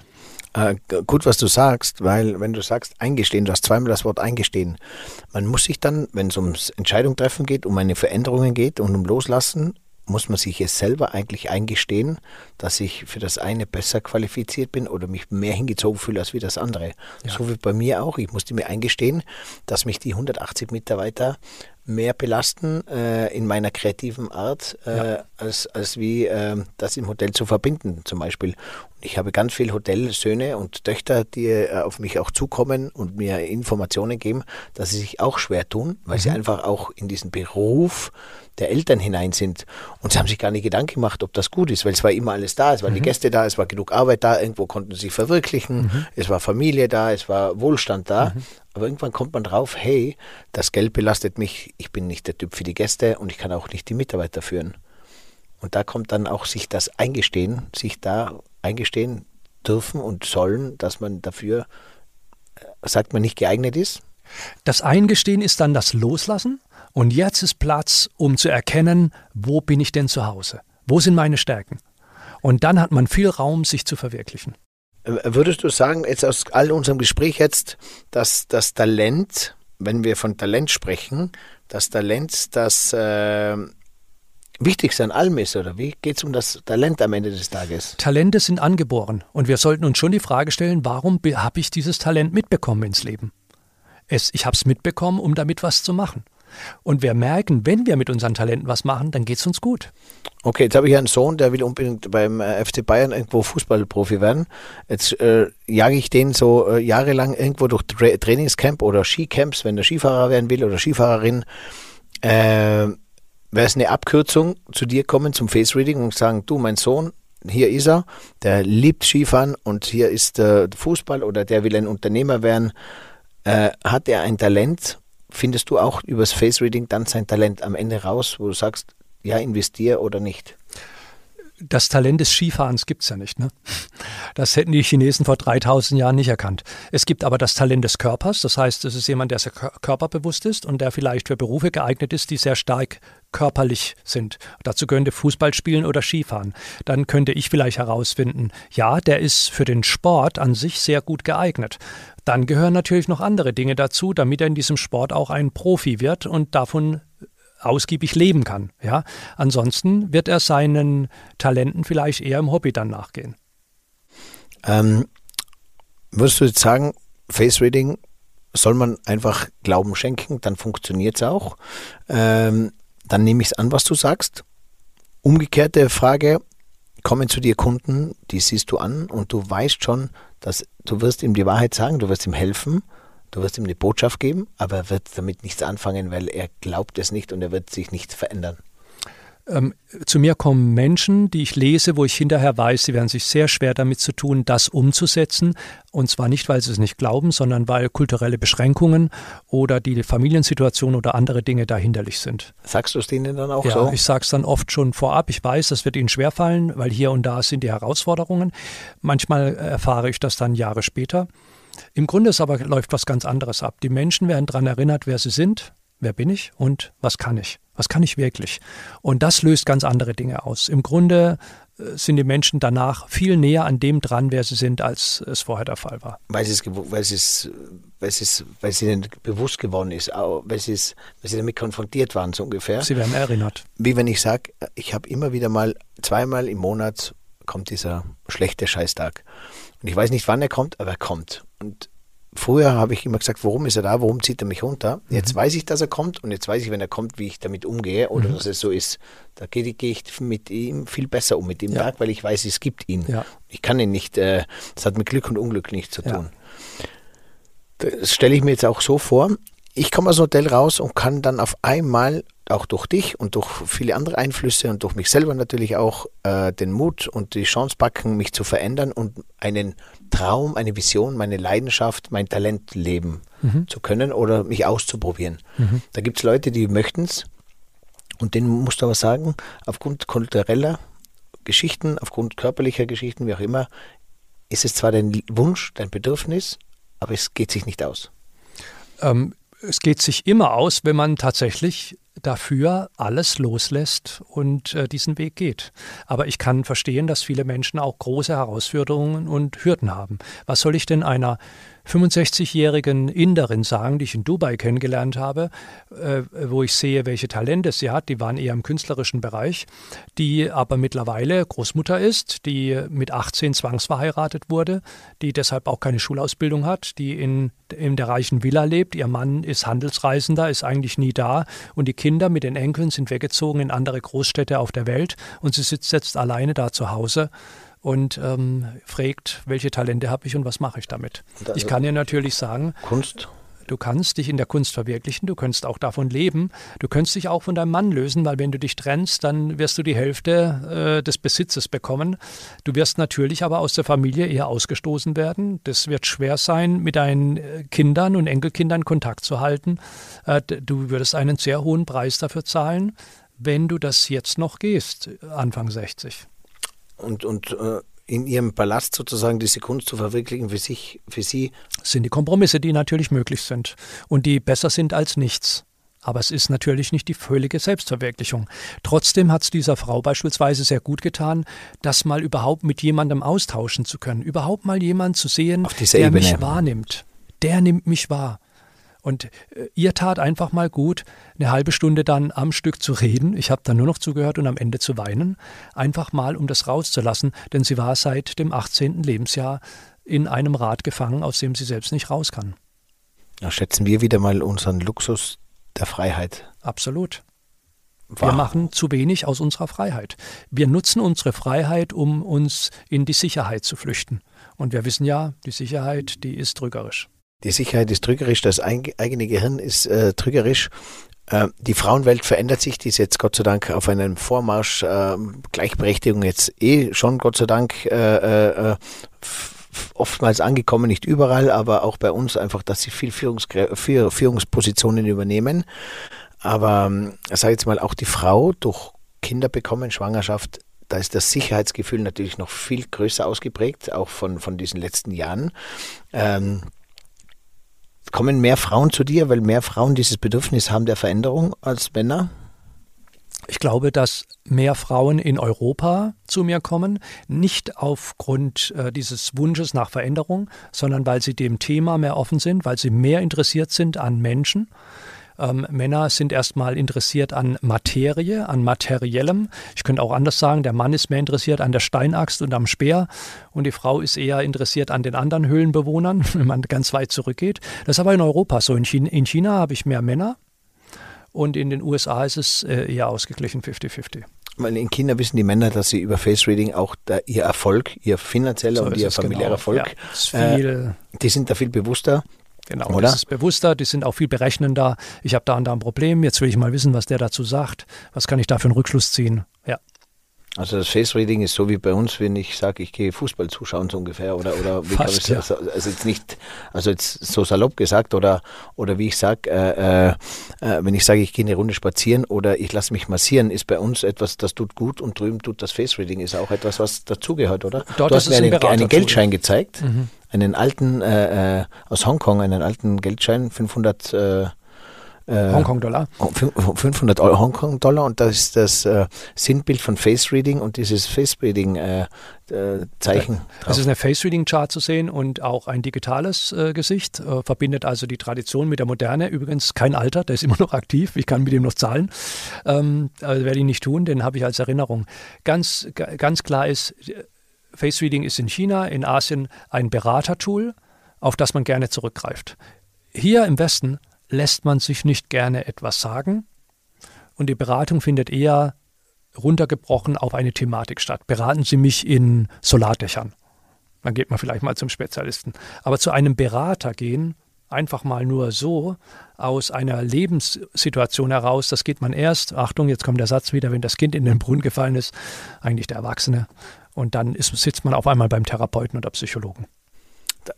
Äh, gut, was du sagst, weil wenn du sagst eingestehen, du hast zweimal das Wort eingestehen. Man muss sich dann, wenn es ums Entscheidung treffen geht, um eine Veränderung geht und um Loslassen, muss man sich jetzt selber eigentlich eingestehen, dass ich für das eine besser qualifiziert bin oder mich mehr hingezogen fühle als wie das andere. Ja. So wie bei mir auch. Ich musste mir eingestehen, dass mich die 180 Mitarbeiter mehr belasten äh, in meiner kreativen Art, äh, ja. als, als wie äh, das im Hotel zu verbinden zum Beispiel. Ich habe ganz viele Hotelsöhne und Töchter, die äh, auf mich auch zukommen und mir Informationen geben, dass sie sich auch schwer tun, weil mhm. sie einfach auch in diesen Beruf der Eltern hinein sind. Und sie haben sich gar nicht Gedanken gemacht, ob das gut ist, weil es war immer alles da, es waren mhm. die Gäste da, es war genug Arbeit da, irgendwo konnten sie sich verwirklichen, mhm. es war Familie da, es war Wohlstand da. Mhm. Aber irgendwann kommt man drauf, hey, das Geld belastet mich, ich bin nicht der Typ für die Gäste und ich kann auch nicht die Mitarbeiter führen. Und da kommt dann auch sich das Eingestehen, sich da eingestehen dürfen und sollen, dass man dafür, äh, sagt man, nicht geeignet ist. Das Eingestehen ist dann das Loslassen und jetzt ist Platz, um zu erkennen, wo bin ich denn zu Hause? Wo sind meine Stärken? Und dann hat man viel Raum, sich zu verwirklichen. Würdest du sagen, jetzt aus all unserem Gespräch jetzt, dass das Talent, wenn wir von Talent sprechen, das Talent das äh, Wichtigste an allem ist, oder wie geht es um das Talent am Ende des Tages? Talente sind angeboren und wir sollten uns schon die Frage stellen, warum habe ich dieses Talent mitbekommen ins Leben? Es, ich habe es mitbekommen, um damit was zu machen. Und wir merken, wenn wir mit unseren Talenten was machen, dann geht es uns gut. Okay, jetzt habe ich einen Sohn, der will unbedingt beim äh, FC Bayern irgendwo Fußballprofi werden. Jetzt äh, jage ich den so äh, jahrelang irgendwo durch Tra Trainingscamp oder Skicamps, wenn der Skifahrer werden will oder Skifahrerin. Äh, Wäre es eine Abkürzung, zu dir kommen zum Face Reading und sagen, du, mein Sohn, hier ist er, der liebt Skifahren und hier ist der Fußball oder der will ein Unternehmer werden. Äh, hat er ein Talent findest du auch übers Face Reading dann sein Talent am Ende raus, wo du sagst, ja, investier oder nicht? Das Talent des Skifahrens gibt es ja nicht. Ne? Das hätten die Chinesen vor 3000 Jahren nicht erkannt. Es gibt aber das Talent des Körpers. Das heißt, es ist jemand, der sehr körperbewusst ist und der vielleicht für Berufe geeignet ist, die sehr stark körperlich sind. Dazu könnte Fußball spielen oder Skifahren. Dann könnte ich vielleicht herausfinden, ja, der ist für den Sport an sich sehr gut geeignet. Dann gehören natürlich noch andere Dinge dazu, damit er in diesem Sport auch ein Profi wird und davon ausgiebig leben kann. Ja? Ansonsten wird er seinen Talenten vielleicht eher im Hobby dann nachgehen. Ähm, würdest du jetzt sagen, Face Reading soll man einfach Glauben schenken, dann funktioniert es auch. Ähm, dann nehme ich es an, was du sagst. Umgekehrte Frage, kommen zu dir Kunden, die siehst du an und du weißt schon, dass du wirst ihm die Wahrheit sagen, du wirst ihm helfen, du wirst ihm eine Botschaft geben, aber er wird damit nichts anfangen, weil er glaubt es nicht und er wird sich nicht verändern. Ähm, zu mir kommen Menschen, die ich lese, wo ich hinterher weiß, sie werden sich sehr schwer damit zu tun, das umzusetzen. Und zwar nicht, weil sie es nicht glauben, sondern weil kulturelle Beschränkungen oder die Familiensituation oder andere Dinge dahinterlich sind. Sagst du es denen dann auch ja, so? Ich sage es dann oft schon vorab. Ich weiß, das wird ihnen schwerfallen, weil hier und da sind die Herausforderungen. Manchmal erfahre ich das dann Jahre später. Im Grunde ist aber läuft was ganz anderes ab. Die Menschen werden daran erinnert, wer sie sind, wer bin ich und was kann ich. Was kann ich wirklich? Und das löst ganz andere Dinge aus. Im Grunde äh, sind die Menschen danach viel näher an dem dran, wer sie sind, als es vorher der Fall war. Weil es, weil es, weil es, weil es ihnen bewusst geworden ist, weil sie, weil sie damit konfrontiert waren, so ungefähr. Sie werden erinnert. Wie wenn ich sage, ich habe immer wieder mal, zweimal im Monat kommt dieser schlechte Scheißtag. Und ich weiß nicht, wann er kommt, aber er kommt. Und Früher habe ich immer gesagt, warum ist er da, warum zieht er mich runter? Jetzt mhm. weiß ich, dass er kommt und jetzt weiß ich, wenn er kommt, wie ich damit umgehe oder mhm. dass es so ist. Da gehe, gehe, ich mit ihm viel besser um mit dem ja. Tag, weil ich weiß, es gibt ihn. Ja. Ich kann ihn nicht, äh, das hat mit Glück und Unglück nichts zu tun. Ja. Das stelle ich mir jetzt auch so vor. Ich komme aus dem Hotel raus und kann dann auf einmal auch durch dich und durch viele andere Einflüsse und durch mich selber natürlich auch äh, den Mut und die Chance packen, mich zu verändern und einen Traum, eine Vision, meine Leidenschaft, mein Talent leben mhm. zu können oder mich auszuprobieren. Mhm. Da gibt es Leute, die möchten es und denen musst du aber sagen, aufgrund kultureller Geschichten, aufgrund körperlicher Geschichten, wie auch immer, ist es zwar dein Wunsch, dein Bedürfnis, aber es geht sich nicht aus. Ähm, es geht sich immer aus, wenn man tatsächlich dafür alles loslässt und äh, diesen Weg geht. Aber ich kann verstehen, dass viele Menschen auch große Herausforderungen und Hürden haben. Was soll ich denn einer 65-jährigen Inderin sagen, die ich in Dubai kennengelernt habe, äh, wo ich sehe, welche Talente sie hat. Die waren eher im künstlerischen Bereich, die aber mittlerweile Großmutter ist, die mit 18 zwangsverheiratet wurde, die deshalb auch keine Schulausbildung hat, die in, in der reichen Villa lebt. Ihr Mann ist Handelsreisender, ist eigentlich nie da und die Kinder mit den Enkeln sind weggezogen in andere Großstädte auf der Welt und sie sitzt jetzt alleine da zu Hause und ähm, fragt, welche Talente habe ich und was mache ich damit. Ich kann dir natürlich sagen, Kunst. Du kannst dich in der Kunst verwirklichen, du kannst auch davon leben, du kannst dich auch von deinem Mann lösen, weil wenn du dich trennst, dann wirst du die Hälfte äh, des Besitzes bekommen. Du wirst natürlich aber aus der Familie eher ausgestoßen werden. Das wird schwer sein, mit deinen äh, Kindern und Enkelkindern Kontakt zu halten. Äh, du würdest einen sehr hohen Preis dafür zahlen, wenn du das jetzt noch gehst, Anfang 60 und, und äh, in ihrem Palast sozusagen diese Kunst zu verwirklichen für sich, für sie. Das sind die Kompromisse, die natürlich möglich sind und die besser sind als nichts. Aber es ist natürlich nicht die völlige Selbstverwirklichung. Trotzdem hat es dieser Frau beispielsweise sehr gut getan, das mal überhaupt mit jemandem austauschen zu können. Überhaupt mal jemanden zu sehen, der Ebene. mich wahrnimmt. Der nimmt mich wahr. Und äh, ihr tat einfach mal gut, eine halbe Stunde dann am Stück zu reden. Ich habe dann nur noch zugehört und am Ende zu weinen. Einfach mal, um das rauszulassen, denn sie war seit dem 18. Lebensjahr in einem Rad gefangen, aus dem sie selbst nicht raus kann. Da schätzen wir wieder mal unseren Luxus der Freiheit. Absolut. Wow. Wir machen zu wenig aus unserer Freiheit. Wir nutzen unsere Freiheit, um uns in die Sicherheit zu flüchten. Und wir wissen ja, die Sicherheit, die ist trügerisch. Die Sicherheit ist trügerisch, das eigene Gehirn ist äh, trügerisch. Äh, die Frauenwelt verändert sich, die ist jetzt Gott sei Dank auf einem Vormarsch. Äh, Gleichberechtigung jetzt eh schon Gott sei Dank äh, äh, oftmals angekommen, nicht überall, aber auch bei uns einfach, dass sie viel Führungs Führungspositionen übernehmen. Aber ähm, sage jetzt mal, auch die Frau durch Kinder bekommen, Schwangerschaft, da ist das Sicherheitsgefühl natürlich noch viel größer ausgeprägt, auch von, von diesen letzten Jahren. Ähm, Kommen mehr Frauen zu dir, weil mehr Frauen dieses Bedürfnis haben der Veränderung als Männer? Ich glaube, dass mehr Frauen in Europa zu mir kommen, nicht aufgrund äh, dieses Wunsches nach Veränderung, sondern weil sie dem Thema mehr offen sind, weil sie mehr interessiert sind an Menschen ähm, Männer sind erstmal interessiert an Materie, an Materiellem. Ich könnte auch anders sagen, der Mann ist mehr interessiert an der Steinaxt und am Speer und die Frau ist eher interessiert an den anderen Höhlenbewohnern, wenn man ganz weit zurückgeht. Das ist aber in Europa so. In China, in China habe ich mehr Männer und in den USA ist es äh, eher ausgeglichen 50-50. in China wissen die Männer, dass sie über Face Reading auch da, ihr Erfolg, ihr finanzieller so und ihr familiärer genau. Erfolg, ja, äh, die sind da viel bewusster Genau, Oder? das ist bewusster, die sind auch viel berechnender. Ich habe da und da ein Problem, jetzt will ich mal wissen, was der dazu sagt. Was kann ich da für einen Rückschluss ziehen? Also das Face Reading ist so wie bei uns, wenn ich sage, ich gehe Fußball zuschauen so ungefähr oder oder wie Fast, kann ich ja. also jetzt nicht also jetzt so salopp gesagt oder oder wie ich sage, äh, äh, äh, wenn ich sage, ich gehe eine Runde spazieren oder ich lasse mich massieren, ist bei uns etwas, das tut gut und drüben tut das Face Reading ist auch etwas, was dazugehört, oder? Dort du hast mir einen, einen. Geldschein gezeigt, einen alten äh, äh, aus Hongkong, einen alten Geldschein, 500 äh, Hongkong-Dollar. 500 Euro Hongkong-Dollar und das ist das äh, Sinnbild von Face Reading und dieses Face Reading äh, äh, Zeichen. Es ist eine Face-Reading-Chart zu sehen und auch ein digitales äh, Gesicht, äh, verbindet also die Tradition mit der Moderne. Übrigens kein Alter, der ist immer noch aktiv, ich kann mit ihm noch zahlen. Ähm, also werde ich nicht tun, den habe ich als Erinnerung. Ganz, ga- ganz klar ist, äh, Face-Reading ist in China, in Asien ein Beratertool, auf das man gerne zurückgreift. Hier im Westen lässt man sich nicht gerne etwas sagen und die Beratung findet eher runtergebrochen auf eine Thematik statt. Beraten Sie mich in Solardächern. Dann geht man vielleicht mal zum Spezialisten. Aber zu einem Berater gehen, einfach mal nur so aus einer Lebenssituation heraus, das geht man erst, Achtung, jetzt kommt der Satz wieder, wenn das Kind in den Brunnen gefallen ist, eigentlich der Erwachsene. Und dann ist, sitzt man auf einmal beim Therapeuten oder Psychologen.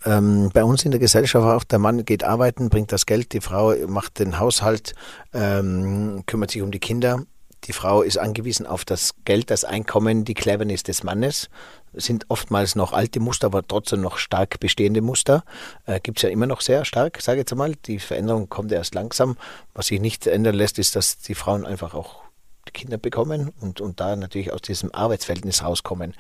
Ähm, bei uns in der Gesellschaft auch, der Mann geht arbeiten, bringt das Geld, die Frau macht den Haushalt, ähm, kümmert sich um die Kinder. Die Frau ist angewiesen auf das Geld, das Einkommen, die Cleverness des Mannes. Es sind oftmals noch alte Muster, aber trotzdem noch stark bestehende Muster. Äh, Gibt es ja immer noch sehr stark, sage ich jetzt einmal. Die Veränderung kommt erst langsam. Was sich nicht ändern lässt, ist, dass die Frauen einfach auch Kinder bekommen und, und da natürlich aus diesem Arbeitsverhältnis rauskommen.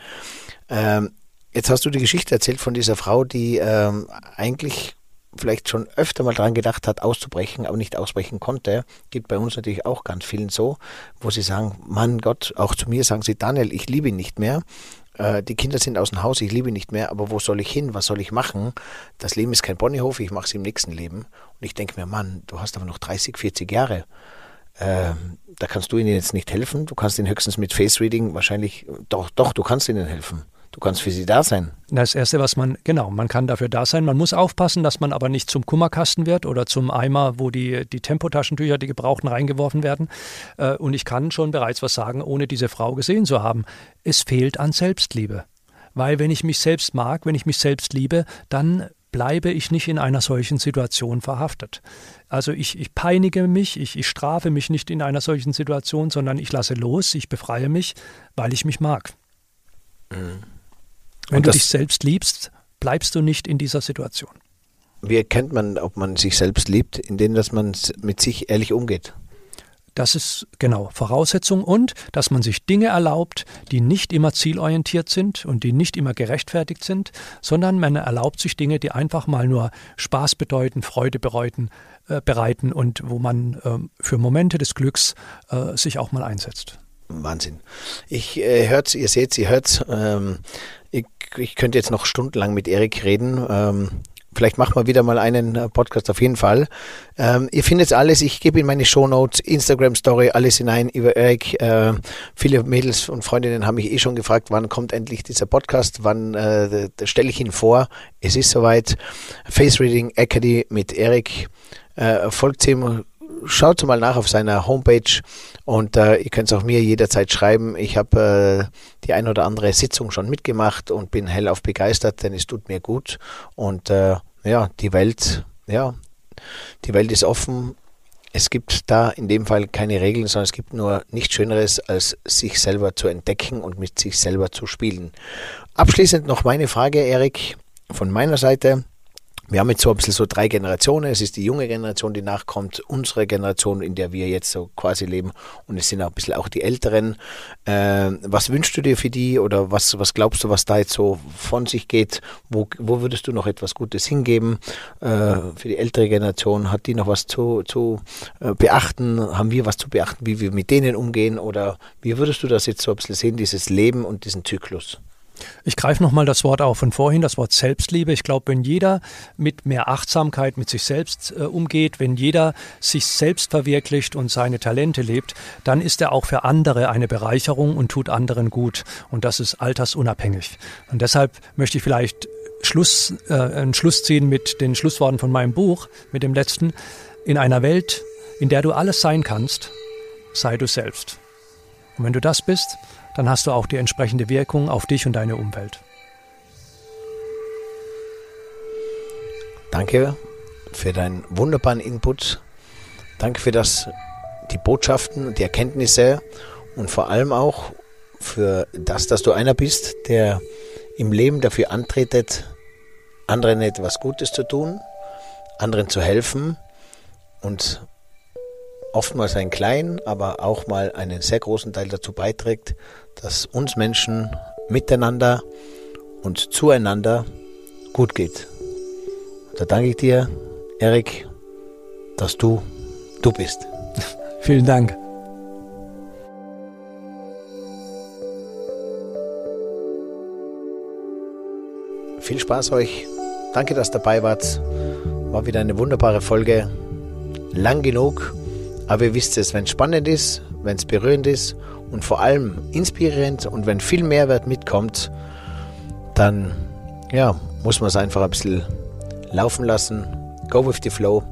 Ähm, jetzt hast du die Geschichte erzählt von dieser Frau, die ähm, eigentlich vielleicht schon öfter mal dran gedacht hat, auszubrechen, aber nicht ausbrechen konnte. Gibt bei uns natürlich auch ganz vielen so, wo sie sagen, Mann Gott, auch zu mir sagen sie, Daniel, ich liebe ihn nicht mehr. Äh, Die Kinder sind aus dem Haus, ich liebe ihn nicht mehr, aber wo soll ich hin? Was soll ich machen? Das Leben ist kein Ponyhof, ich mache es im nächsten Leben. Und ich denke mir, Mann, du hast aber noch 30, 40 Jahre. Ähm, da kannst du ihnen jetzt nicht helfen. Du kannst ihnen höchstens mit Face Reading wahrscheinlich, doch, doch, du kannst ihnen helfen. Du kannst für sie da sein. Das Erste, was man, genau, man kann dafür da sein. Man muss aufpassen, dass man aber nicht zum Kummerkasten wird oder zum Eimer, wo die, die Tempotaschentücher, die gebrauchten, reingeworfen werden. Äh, Und ich kann schon bereits was sagen, ohne diese Frau gesehen zu haben. Es fehlt an Selbstliebe. Weil wenn ich mich selbst mag, wenn ich mich selbst liebe, dann bleibe ich nicht in einer solchen Situation verhaftet. Also ich, ich peinige mich, ich, ich strafe mich nicht in einer solchen Situation, sondern ich lasse los, ich befreie mich, weil ich mich mag. Wenn du dich selbst liebst, bleibst du nicht in dieser Situation. Wie erkennt man, ob man sich selbst liebt, indem dass man mit sich ehrlich umgeht? Das ist genau Voraussetzung und dass man sich Dinge erlaubt, die nicht immer zielorientiert sind und die nicht immer gerechtfertigt sind, sondern man erlaubt sich Dinge, die einfach mal nur Spaß bedeuten, Freude bereiten, äh, bereiten und wo man ähm, für Momente des Glücks äh, sich auch mal einsetzt. Wahnsinn. Ich äh, hört's, ihr seht, ihr hört's. Ähm, ich, ich könnte jetzt noch stundenlang mit Erik reden. Ähm, vielleicht machen wir wieder mal einen äh, Podcast auf jeden Fall. Ähm, ihr findet alles. Ich gebe in meine Shownotes, Instagram Story, alles hinein über Erik. Äh, viele Mädels und Freundinnen haben mich eh schon gefragt, wann kommt endlich dieser Podcast? Wann äh, stelle ich ihn vor? Es ist soweit. Face Reading Academy mit Erik. Äh, folgt ihm schaut mal nach auf seiner Homepage und äh, ihr könnt es auch mir jederzeit schreiben. Ich habe äh, die ein oder andere Sitzung schon mitgemacht und bin hellauf begeistert, denn es tut mir gut. Und äh, ja, die Welt, ja, die Welt ist offen. Es gibt da in dem Fall keine Regeln, sondern es gibt nur nichts Schöneres, als sich selber zu entdecken und mit sich selber zu spielen. Abschließend noch meine Frage, Erik, von meiner Seite. Wir haben jetzt so ein bisschen so drei Generationen. Es ist die junge Generation, die nachkommt, unsere Generation, in der wir jetzt so quasi leben. Und es sind auch ein bisschen auch die Älteren. Äh, was wünschst du dir für die oder was, was glaubst du, was da jetzt so von sich geht? Wo, wo würdest du noch etwas Gutes hingeben? Äh, für die ältere Generation hat die noch was zu, zu äh, beachten? Haben wir was zu beachten, wie wir mit denen umgehen? Oder wie würdest du das jetzt so ein bisschen sehen, dieses Leben und diesen Zyklus? Ich greife nochmal das Wort auf von vorhin, das Wort Selbstliebe. Ich glaube, wenn jeder mit mehr Achtsamkeit mit sich selbst äh, umgeht, wenn jeder sich selbst verwirklicht und seine Talente lebt, dann ist er auch für andere eine Bereicherung und tut anderen gut. Und das ist altersunabhängig. Und deshalb möchte ich vielleicht Schluss, äh, einen Schluss ziehen mit den Schlussworten von meinem Buch, mit dem letzten. In einer Welt, in der du alles sein kannst, sei du selbst. Und wenn du das bist, dann hast du auch die entsprechende Wirkung auf dich und deine Umwelt. Danke für deinen wunderbaren Input. Danke für das, die Botschaften, die Erkenntnisse und vor allem auch für das, dass du einer bist, der im Leben dafür antretet, anderen etwas Gutes zu tun, anderen zu helfen und oftmals einen kleinen, aber auch mal einen sehr großen Teil dazu beiträgt, dass uns Menschen miteinander und zueinander gut geht. Da danke ich dir, Erik, dass du du bist. Vielen Dank. Viel Spaß euch. Danke, dass ihr dabei wart. War wieder eine wunderbare Folge. Lang genug, aber ihr wisst es, wenn es spannend ist, wenn es berührend ist und vor allem inspirierend und wenn viel Mehrwert mitkommt, dann ja, muss man es einfach ein bisschen laufen lassen. Go with the flow.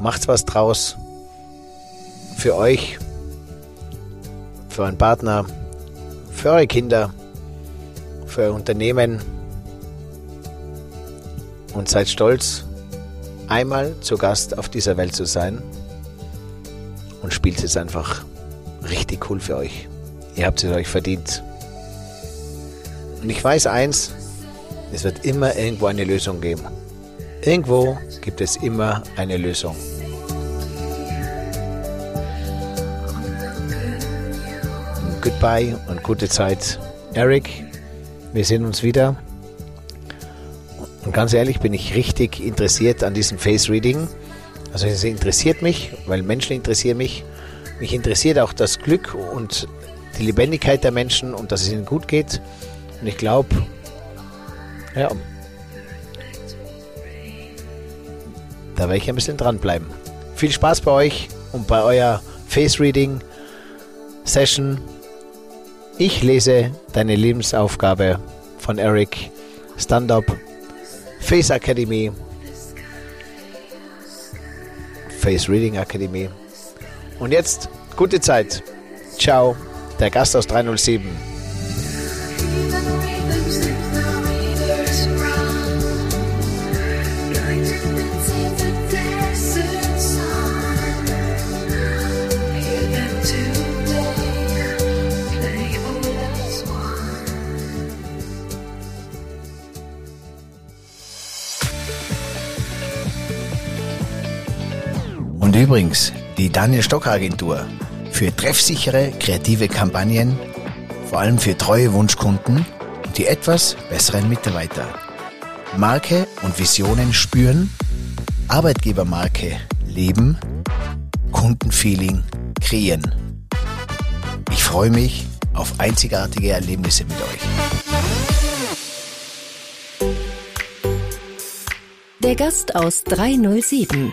Macht was draus. Für euch, für euren Partner, für eure Kinder, für euer Unternehmen und seid stolz, einmal zu Gast auf dieser Welt zu sein und spielt es einfach richtig cool für euch. Ihr habt es euch verdient. Und ich weiß eins, es wird immer irgendwo eine Lösung geben. Irgendwo gibt es immer eine Lösung. Goodbye und gute Zeit. Eric, wir sehen uns wieder. Und ganz ehrlich bin ich richtig interessiert an diesem Face Reading. Also es interessiert mich, weil Menschen interessieren mich. Mich interessiert auch das Glück und die Lebendigkeit der Menschen und dass es ihnen gut geht. Und ich glaube, ja, da werde ich ein bisschen dranbleiben. Viel Spaß bei euch und bei euer Face Reading Session. Ich lese deine Lebensaufgabe von Eric Stand-up Face Academy, Face Reading Academy. Und jetzt gute Zeit. Ciao, der Gast aus 307. Und übrigens, die Daniel Stock Agentur für treffsichere kreative Kampagnen, vor allem für treue Wunschkunden und die etwas besseren Mitarbeiter. Marke und Visionen spüren, Arbeitgebermarke leben, Kundenfeeling kreieren. Ich freue mich auf einzigartige Erlebnisse mit euch. Der Gast aus 307.